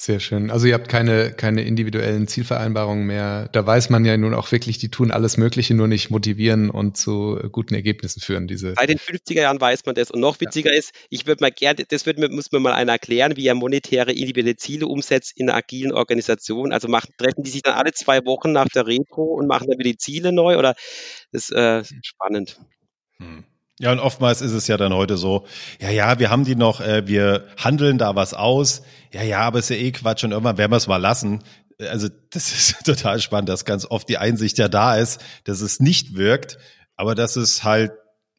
Sehr schön. Also ihr habt keine, keine individuellen Zielvereinbarungen mehr. Da weiß man ja nun auch wirklich, die tun alles Mögliche, nur nicht motivieren und zu guten Ergebnissen führen. Diese Bei den 50er Jahren weiß man das. Und noch witziger ja. ist, ich würde mal gerne, das wird, muss mir mal einer erklären, wie er monetäre individuelle Ziele umsetzt in einer agilen Organisation. Also machen, treffen die sich dann alle zwei Wochen nach der Retro und machen dann wieder die Ziele neu oder das ist äh, spannend. Hm. Ja, und oftmals ist es ja dann heute so, ja, ja, wir haben die noch, äh, wir handeln da was aus. Ja, ja, aber ist ja eh Quatsch und irgendwann werden wir es mal lassen. Also das ist total spannend, dass ganz oft die Einsicht ja da ist, dass es nicht wirkt, aber dass es halt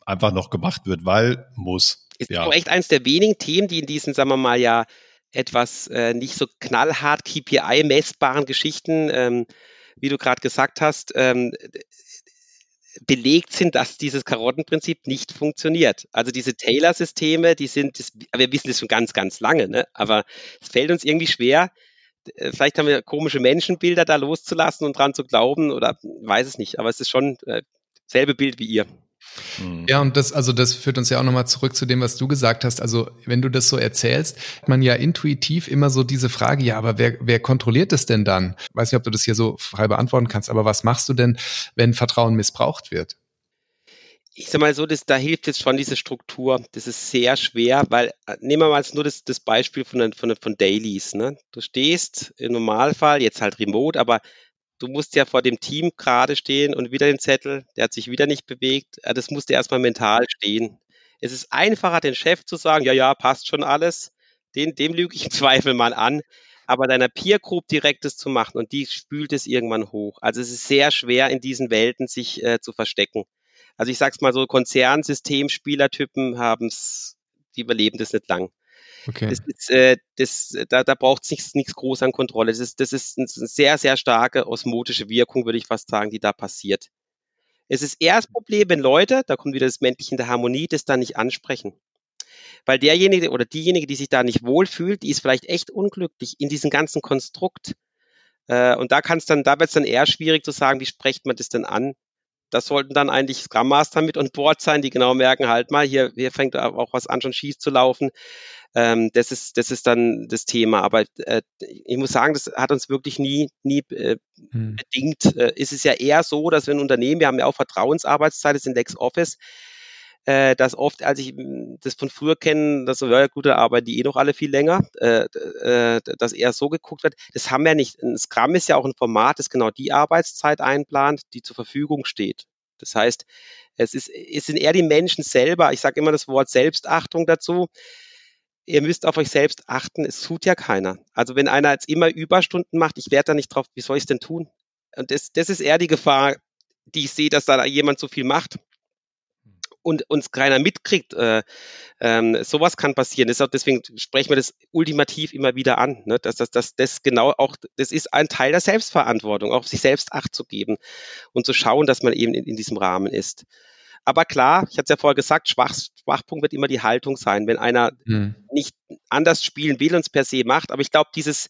einfach noch gemacht wird, weil muss. Ist ja. auch echt eines der wenigen Themen, die in diesen, sagen wir mal, ja etwas äh, nicht so knallhart KPI-messbaren Geschichten, ähm, wie du gerade gesagt hast, ähm, belegt sind, dass dieses Karottenprinzip nicht funktioniert. Also diese Taylor-Systeme, die sind, wir wissen das schon ganz, ganz lange, ne? aber es fällt uns irgendwie schwer, äh, vielleicht haben wir komische Menschenbilder da loszulassen und dran zu glauben oder weiß es nicht, aber es ist schon äh, selbe Bild wie ihr. Mhm. Ja, und das, also das führt uns ja auch nochmal zurück zu dem, was du gesagt hast. Also, wenn du das so erzählst, hat man ja intuitiv immer so diese Frage, ja, aber wer, wer kontrolliert das denn dann? weiß nicht, ob du das hier so frei beantworten kannst, aber was machst du denn, wenn Vertrauen missbraucht wird? ich sag mal so, das, da hilft jetzt schon diese Struktur. Das ist sehr schwer, weil äh, nehmen wir mal nur das, das Beispiel von, von, von Dailies. Ne? Du stehst im Normalfall, jetzt halt remote, aber du musst ja vor dem Team gerade stehen und wieder den Zettel, der hat sich wieder nicht bewegt. Das musste erstmal mental stehen. Es ist einfacher, den Chef zu sagen, ja, ja, passt schon alles. Den, dem lüge ich im Zweifel mal an. Aber deiner Peer Group direktes zu machen und die spült es irgendwann hoch. Also es ist sehr schwer in diesen Welten sich äh, zu verstecken. Also ich sag's mal so, Konzernsystemspielertypen haben es, die überleben das nicht lang. Okay. Das ist, äh, das, da, da braucht es nichts, groß an Kontrolle. Das ist, das ist eine sehr, sehr starke osmotische Wirkung, würde ich fast sagen, die da passiert. Es ist eher das Problem, wenn Leute, da kommt wieder das Männliche in der Harmonie, das dann nicht ansprechen. Weil derjenige oder diejenige, die sich da nicht wohlfühlt, die ist vielleicht echt unglücklich in diesem ganzen Konstrukt. Äh, und da kann es dann, da wird es dann eher schwierig zu sagen, wie spricht man das denn an? das sollten dann eigentlich Scrum Master mit on board sein, die genau merken, halt mal, hier, hier fängt auch was an, schon schief zu laufen. Ähm, das, ist, das ist dann das Thema. Aber äh, ich muss sagen, das hat uns wirklich nie, nie äh, hm. bedingt. Äh, ist es ja eher so, dass wir ein Unternehmen, wir haben ja auch Vertrauensarbeitszeit, das ist in LexOffice, äh, dass oft, als ich hm, das von früher kenne, dass so, ja gut, da arbeiten die eh noch alle viel länger, äh, äh, dass eher so geguckt wird. Das haben wir nicht. Ein Scrum ist ja auch ein Format, das genau die Arbeitszeit einplant, die zur Verfügung steht. Das heißt, es, ist, es sind eher die Menschen selber, ich sage immer das Wort Selbstachtung dazu, ihr müsst auf euch selbst achten, es tut ja keiner. Also wenn einer jetzt immer Überstunden macht, ich werde da nicht drauf, wie soll ich es denn tun? Und das, das ist eher die Gefahr, die ich sehe, dass da jemand so viel macht und uns keiner mitkriegt. Äh, ähm, sowas kann passieren. Deshalb, deswegen sprechen wir das ultimativ immer wieder an, ne? dass, dass, dass das genau auch, das ist ein Teil der Selbstverantwortung, auch sich selbst Acht zu geben und zu schauen, dass man eben in, in diesem Rahmen ist. Aber klar, ich hatte es ja vorher gesagt, Schwach, Schwachpunkt wird immer die Haltung sein, wenn einer hm. nicht anders spielen will und es per se macht. Aber ich glaube, dieses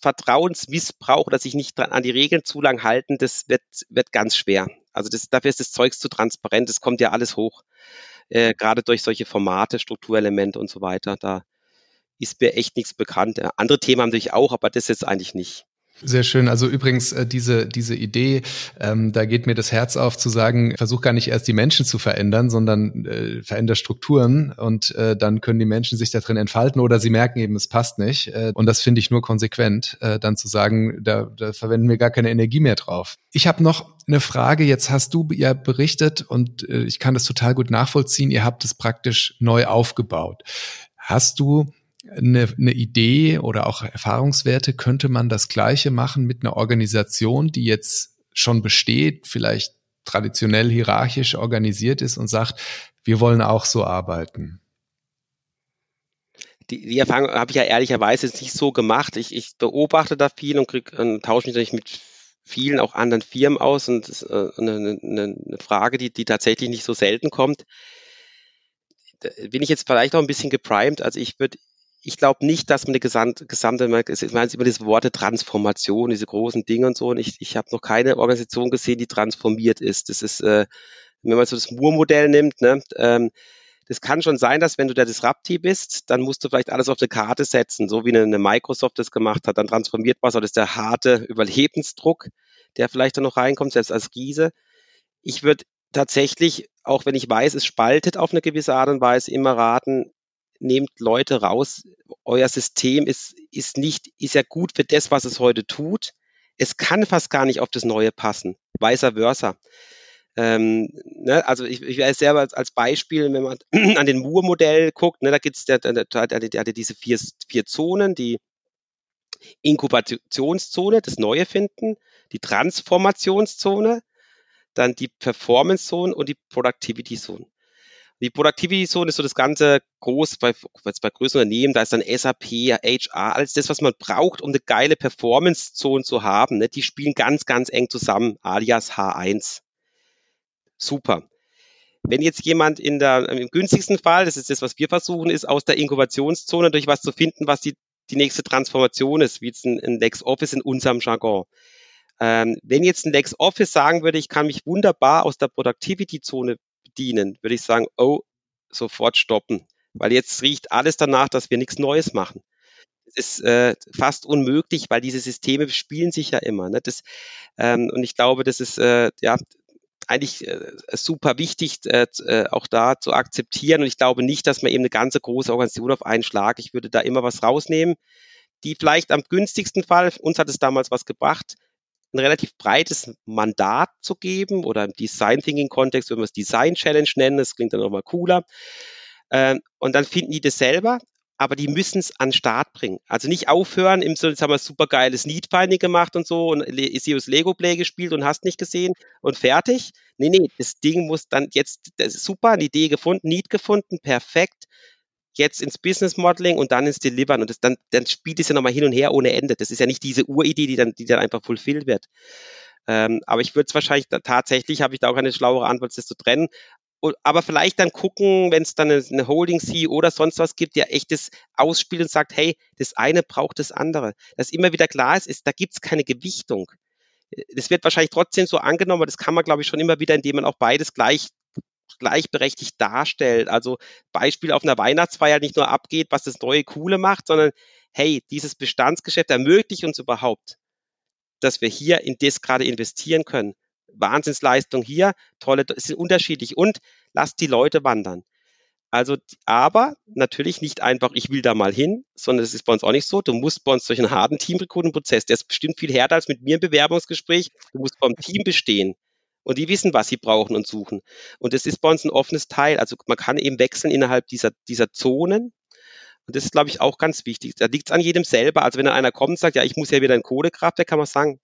Vertrauensmissbrauch oder sich nicht an die Regeln zu lang halten, das wird, wird ganz schwer. Also das, dafür ist das Zeugs zu transparent, das kommt ja alles hoch. Äh, Gerade durch solche Formate, Strukturelemente und so weiter. Da ist mir echt nichts bekannt. Andere Themen haben natürlich auch, aber das jetzt eigentlich nicht. Sehr schön. Also übrigens äh, diese diese Idee, ähm, da geht mir das Herz auf zu sagen, versuch gar nicht erst die Menschen zu verändern, sondern äh, veränder Strukturen und äh, dann können die Menschen sich da drin entfalten oder sie merken eben, es passt nicht. Äh, und das finde ich nur konsequent, äh, dann zu sagen, da, da verwenden wir gar keine Energie mehr drauf. Ich habe noch eine Frage. Jetzt hast du ja berichtet und äh, ich kann das total gut nachvollziehen. Ihr habt es praktisch neu aufgebaut. Hast du eine, eine Idee oder auch Erfahrungswerte, könnte man das Gleiche machen mit einer Organisation, die jetzt schon besteht, vielleicht traditionell hierarchisch organisiert ist und sagt, wir wollen auch so arbeiten? Die, die Erfahrung habe ich ja ehrlicherweise nicht so gemacht. Ich, ich beobachte da viel und, krieg, und tausche mich natürlich mit vielen auch anderen Firmen aus und das ist äh, eine, eine, eine Frage, die, die tatsächlich nicht so selten kommt. Da bin ich jetzt vielleicht auch ein bisschen geprimed. Also ich würde ich glaube nicht, dass man die gesamte, gesamte ich meine immer diese Worte Transformation, diese großen Dinge und so. Und ich, ich habe noch keine Organisation gesehen, die transformiert ist. Das ist, äh, wenn man so das Moore-Modell nimmt, ne, ähm, das kann schon sein, dass wenn du der Disrupti bist, dann musst du vielleicht alles auf eine Karte setzen, so wie eine, Microsoft das gemacht hat. Dann transformiert was, das ist der harte Überlebensdruck, der vielleicht dann noch reinkommt, selbst als Riese. Ich würde tatsächlich, auch wenn ich weiß, es spaltet auf eine gewisse Art und Weise, immer raten, nehmt Leute raus. Euer System ist, ist nicht, ist ja gut für das, was es heute tut. Es kann fast gar nicht auf das Neue passen. Vice versa. Ähm, ne, also ich, ich weiß selber als, Beispiel, wenn man an den Moore-Modell guckt, ne, da gibt es der, der, der, der, diese vier, vier Zonen, die Inkubationszone, das Neue finden, die Transformationszone, dann die Performance-Zone und die Productivity-Zone. Die Productivity Zone ist so das ganze groß bei, bei größeren Unternehmen, da ist dann SAP, HR, alles das, was man braucht, um eine geile Performance Zone zu haben. Ne? Die spielen ganz, ganz eng zusammen, alias H1. Super. Wenn jetzt jemand in der, im günstigsten Fall, das ist das, was wir versuchen, ist aus der Inkubationszone durch was zu finden, was die, die nächste Transformation ist, wie jetzt ein, ein LexOffice in unserem Jargon. Ähm, wenn jetzt ein LexOffice sagen würde, ich kann mich wunderbar aus der Productivity-Zone bedienen, würde ich sagen, oh, sofort stoppen. Weil jetzt riecht alles danach, dass wir nichts Neues machen. Es ist äh, fast unmöglich, weil diese Systeme spielen sich ja immer. Ne? Das, ähm, und ich glaube, das ist äh, ja eigentlich äh, super wichtig, äh, äh, auch da zu akzeptieren. Und ich glaube nicht, dass man eben eine ganze große Organisation auf einen Schlag, ich würde da immer was rausnehmen, die vielleicht am günstigsten Fall, uns hat es damals was gebracht, ein relativ breites Mandat zu geben oder im Design Thinking Kontext, wenn wir es Design Challenge nennen, das klingt dann nochmal cooler. Ähm, und dann finden die das selber, aber die müssen es an den Start bringen. Also nicht aufhören, im jetzt haben wir super geiles Need Finding gemacht und so und Isios Lego Play gespielt und hast nicht gesehen und fertig. Nee, nee, das Ding muss dann jetzt, das ist super, eine Idee gefunden, Need gefunden, perfekt jetzt ins Business Modeling und dann ins Delivern. Und das, dann, dann spielt es ja nochmal hin und her ohne Ende. Das ist ja nicht diese Uridee, die dann, die dann einfach fulfilled wird. Ähm, aber ich würde es wahrscheinlich tatsächlich, habe ich da auch eine schlauere Antwort, das zu trennen. aber vielleicht dann gucken, wenn es dann eine, Holding CEO oder sonst was gibt, der echtes ausspielt und sagt, hey, das eine braucht das andere. Dass immer wieder klar ist, ist da gibt es keine Gewichtung. Es wird wahrscheinlich trotzdem so angenommen, aber das kann man, glaube ich, schon immer wieder, indem man auch beides gleich gleichberechtigt darstellt. Also Beispiel auf einer Weihnachtsfeier nicht nur abgeht, was das neue Coole macht, sondern hey, dieses Bestandsgeschäft ermöglicht uns überhaupt, dass wir hier in das gerade investieren können. Wahnsinnsleistung hier, tolle, es sind unterschiedlich und lasst die Leute wandern. Also, aber natürlich nicht einfach, ich will da mal hin, sondern es ist bei uns auch nicht so. Du musst bei uns durch einen harten Teamrecruiting-Prozess, der ist bestimmt viel härter als mit mir im Bewerbungsgespräch. Du musst vom Team bestehen. Und die wissen, was sie brauchen und suchen. Und das ist bei uns ein offenes Teil. Also man kann eben wechseln innerhalb dieser, dieser Zonen. Und das ist, glaube ich, auch ganz wichtig. Da liegt es an jedem selber. Also wenn dann einer kommt und sagt, ja, ich muss ja wieder in Kohlekraftwerk, kann man sagen,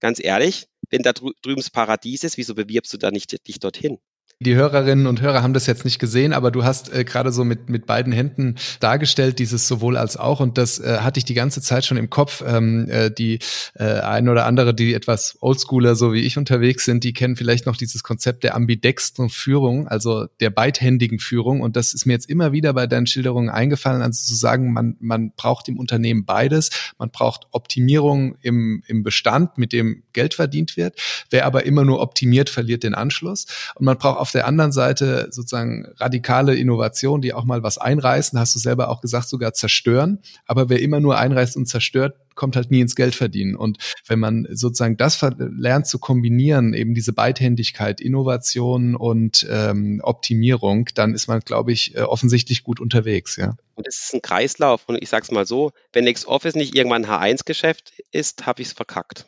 ganz ehrlich, wenn da drüben das Paradies ist, wieso bewirbst du da nicht dich dorthin? Die Hörerinnen und Hörer haben das jetzt nicht gesehen, aber du hast äh, gerade so mit, mit beiden Händen dargestellt, dieses sowohl als auch. Und das äh, hatte ich die ganze Zeit schon im Kopf. Ähm, äh, die äh, ein oder andere, die etwas Oldschooler, so wie ich unterwegs sind, die kennen vielleicht noch dieses Konzept der ambidextren Führung, also der beidhändigen Führung. Und das ist mir jetzt immer wieder bei deinen Schilderungen eingefallen, also zu sagen, man, man braucht im Unternehmen beides. Man braucht Optimierung im, im Bestand, mit dem Geld verdient wird. Wer aber immer nur optimiert, verliert den Anschluss. Und man braucht auf der anderen Seite sozusagen radikale Innovation, die auch mal was einreißen, hast du selber auch gesagt, sogar zerstören. Aber wer immer nur einreißt und zerstört, kommt halt nie ins Geld verdienen. Und wenn man sozusagen das lernt zu kombinieren, eben diese Beidhändigkeit, Innovation und ähm, Optimierung, dann ist man, glaube ich, äh, offensichtlich gut unterwegs, ja. Und es ist ein Kreislauf. Und ich sage es mal so, wenn LexOffice nicht irgendwann ein H1-Geschäft ist, habe ich es verkackt.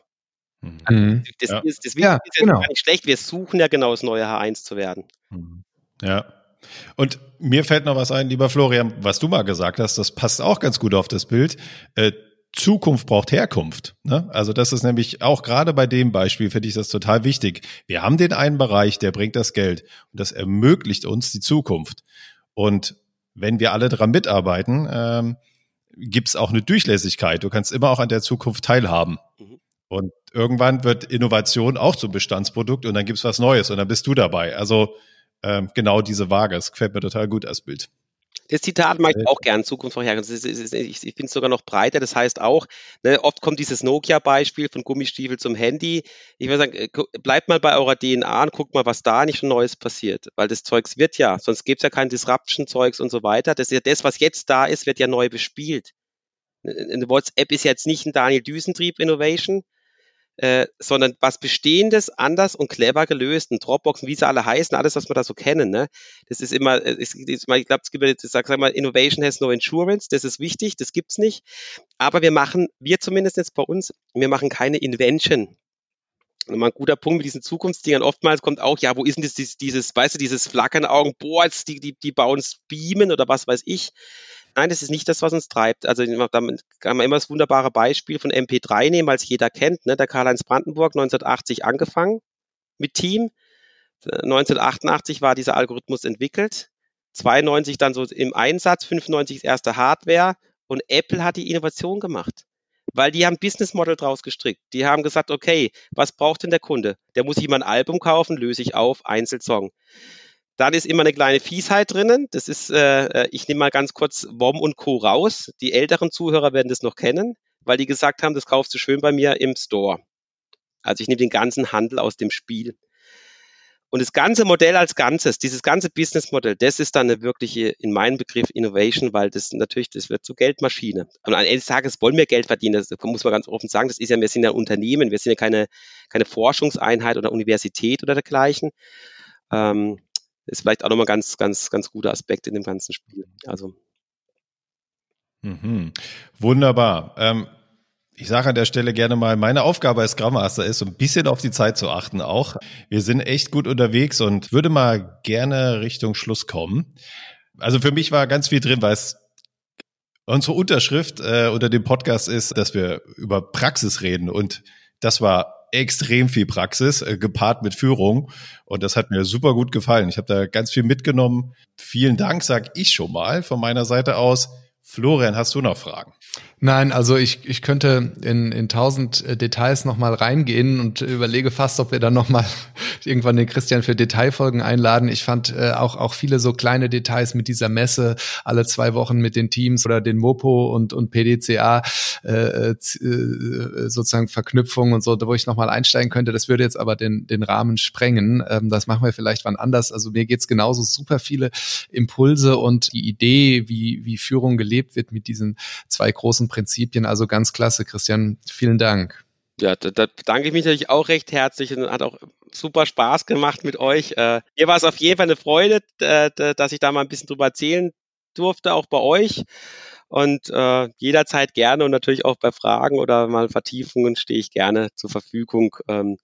Mhm. Das, ja. ist, das ja, ist ja genau. nicht schlecht. Wir suchen ja genau das neue H1 zu werden. Mhm. Ja. Und mir fällt noch was ein, lieber Florian, was du mal gesagt hast, das passt auch ganz gut auf das Bild. Äh, Zukunft braucht Herkunft. Ne? Also das ist nämlich auch gerade bei dem Beispiel finde ich das total wichtig. Wir haben den einen Bereich, der bringt das Geld und das ermöglicht uns die Zukunft. Und wenn wir alle daran mitarbeiten, ähm, gibt es auch eine Durchlässigkeit. Du kannst immer auch an der Zukunft teilhaben. Mhm. Und irgendwann wird Innovation auch zum Bestandsprodukt und dann gibt's was Neues und dann bist du dabei. Also ähm, genau diese Waage, das gefällt mir total gut als Bild. Das Zitat mache ich auch gern, Zukunft vorher. Ich, finde es sogar noch breiter. Das heißt auch, ne, oft kommt dieses Nokia-Beispiel von Gummistiefel zum Handy. Ich würde sagen, äh, bleibt mal bei eurer DNA und guckt mal, was da nicht schon Neues passiert. Weil das Zeugs wird ja, sonst gibt's ja kein Disruption-Zeugs und so weiter. Das ist ja das, was jetzt da ist, wird ja neu bespielt. Eine WhatsApp ist jetzt nicht ein Daniel Düsentrieb Innovation, äh, sondern was Bestehendes anders und clever gelöst. Ein Dropbox, wie sie alle heißen, alles, was wir da so kennen. Ne? Das ist immer, äh, ist, ist, ich glaube, es gibt, ich sag, sag mal, Innovation has no insurance, das ist wichtig, das gibt's nicht. Aber wir machen, wir zumindest jetzt bei uns, wir machen keine Invention. Nochmal ein guter Punkt mit diesen Zukunftsdingern. Oftmals kommt auch, ja, wo ist denn das, dieses, dieses weißt du, dieses Flackern Augen, boah, jetzt die, die, die bauen Beamen oder was weiß ich. Nein, das ist nicht das, was uns treibt. Also damit kann man immer das wunderbare Beispiel von MP3 nehmen, als jeder kennt. Ne? Der Karl-Heinz Brandenburg 1980 angefangen mit Team. 1988 war dieser Algorithmus entwickelt. 92 dann so im Einsatz, 95 das erste Hardware und Apple hat die Innovation gemacht. Weil die haben Business Model draus gestrickt. Die haben gesagt, okay, was braucht denn der Kunde? Der muss mal ein Album kaufen, löse ich auf, Einzelsong. Dann ist immer eine kleine Fiesheit drinnen. Das ist, äh, äh, ich nehme mal ganz kurz WOM und Co. raus. Die älteren Zuhörer werden das noch kennen, weil die gesagt haben, das kaufst du schön bei mir im Store. Also ich nehme den ganzen Handel aus dem Spiel. Und das ganze Modell als Ganzes, dieses ganze Businessmodell, das ist dann eine wirkliche, in meinem Begriff, Innovation, weil das natürlich, das wird zur Geldmaschine. Und am Ende des Tages wollen wir Geld verdienen, das muss man ganz offen sagen. Das ist ja, wir sind ja Unternehmen, wir sind ja keine, keine Forschungseinheit oder Universität oder dergleichen. Ähm, ist vielleicht auch nochmal ganz, ganz, ganz guter Aspekt in dem ganzen Spiel. Also. Mhm. Wunderbar. Ähm, ich sage an der Stelle gerne mal, meine Aufgabe als Scrum Master ist, so ein bisschen auf die Zeit zu achten auch. Wir sind echt gut unterwegs und würde mal gerne Richtung Schluss kommen. Also für mich war ganz viel drin, weil es unsere Unterschrift äh, unter dem Podcast ist, dass wir über Praxis reden und das war extrem viel Praxis, äh, gepaart mit Führung. Und das hat mir super gut gefallen. Ich habe da ganz viel mitgenommen. Vielen Dank, sag ich schon mal von meiner Seite aus. Florian, hast du noch Fragen? Nein, also ich, ich könnte in, in tausend äh, Details nochmal reingehen und überlege fast, ob wir dann nochmal irgendwann den Christian für Detailfolgen einladen. Ich fand äh, auch, auch viele so kleine Details mit dieser Messe, alle zwei Wochen mit den Teams oder den Mopo und, und PDCA äh, äh, sozusagen Verknüpfungen und so, wo ich nochmal einsteigen könnte. Das würde jetzt aber den, den Rahmen sprengen. Ähm, das machen wir vielleicht wann anders. Also mir geht's genauso super viele Impulse und die Idee, wie, wie Führung gelebt wird mit diesen zwei großen Prinzipien. Also ganz klasse, Christian. Vielen Dank. Ja, da, da bedanke ich mich natürlich auch recht herzlich und hat auch super Spaß gemacht mit euch. Äh, mir war es auf jeden Fall eine Freude, äh, dass ich da mal ein bisschen drüber erzählen durfte, auch bei euch. Und äh, jederzeit gerne und natürlich auch bei Fragen oder mal Vertiefungen stehe ich gerne zur Verfügung. Ähm,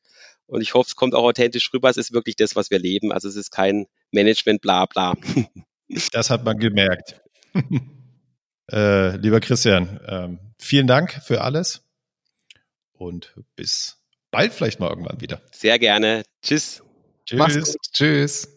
und ich hoffe, es kommt auch authentisch rüber. Es ist wirklich das, was wir leben. Also es ist kein Management, bla bla. Das hat man gemerkt. Äh, lieber Christian, ähm, vielen Dank für alles und bis bald vielleicht mal irgendwann wieder. Sehr gerne. Tschüss. Tschüss. Tschüss.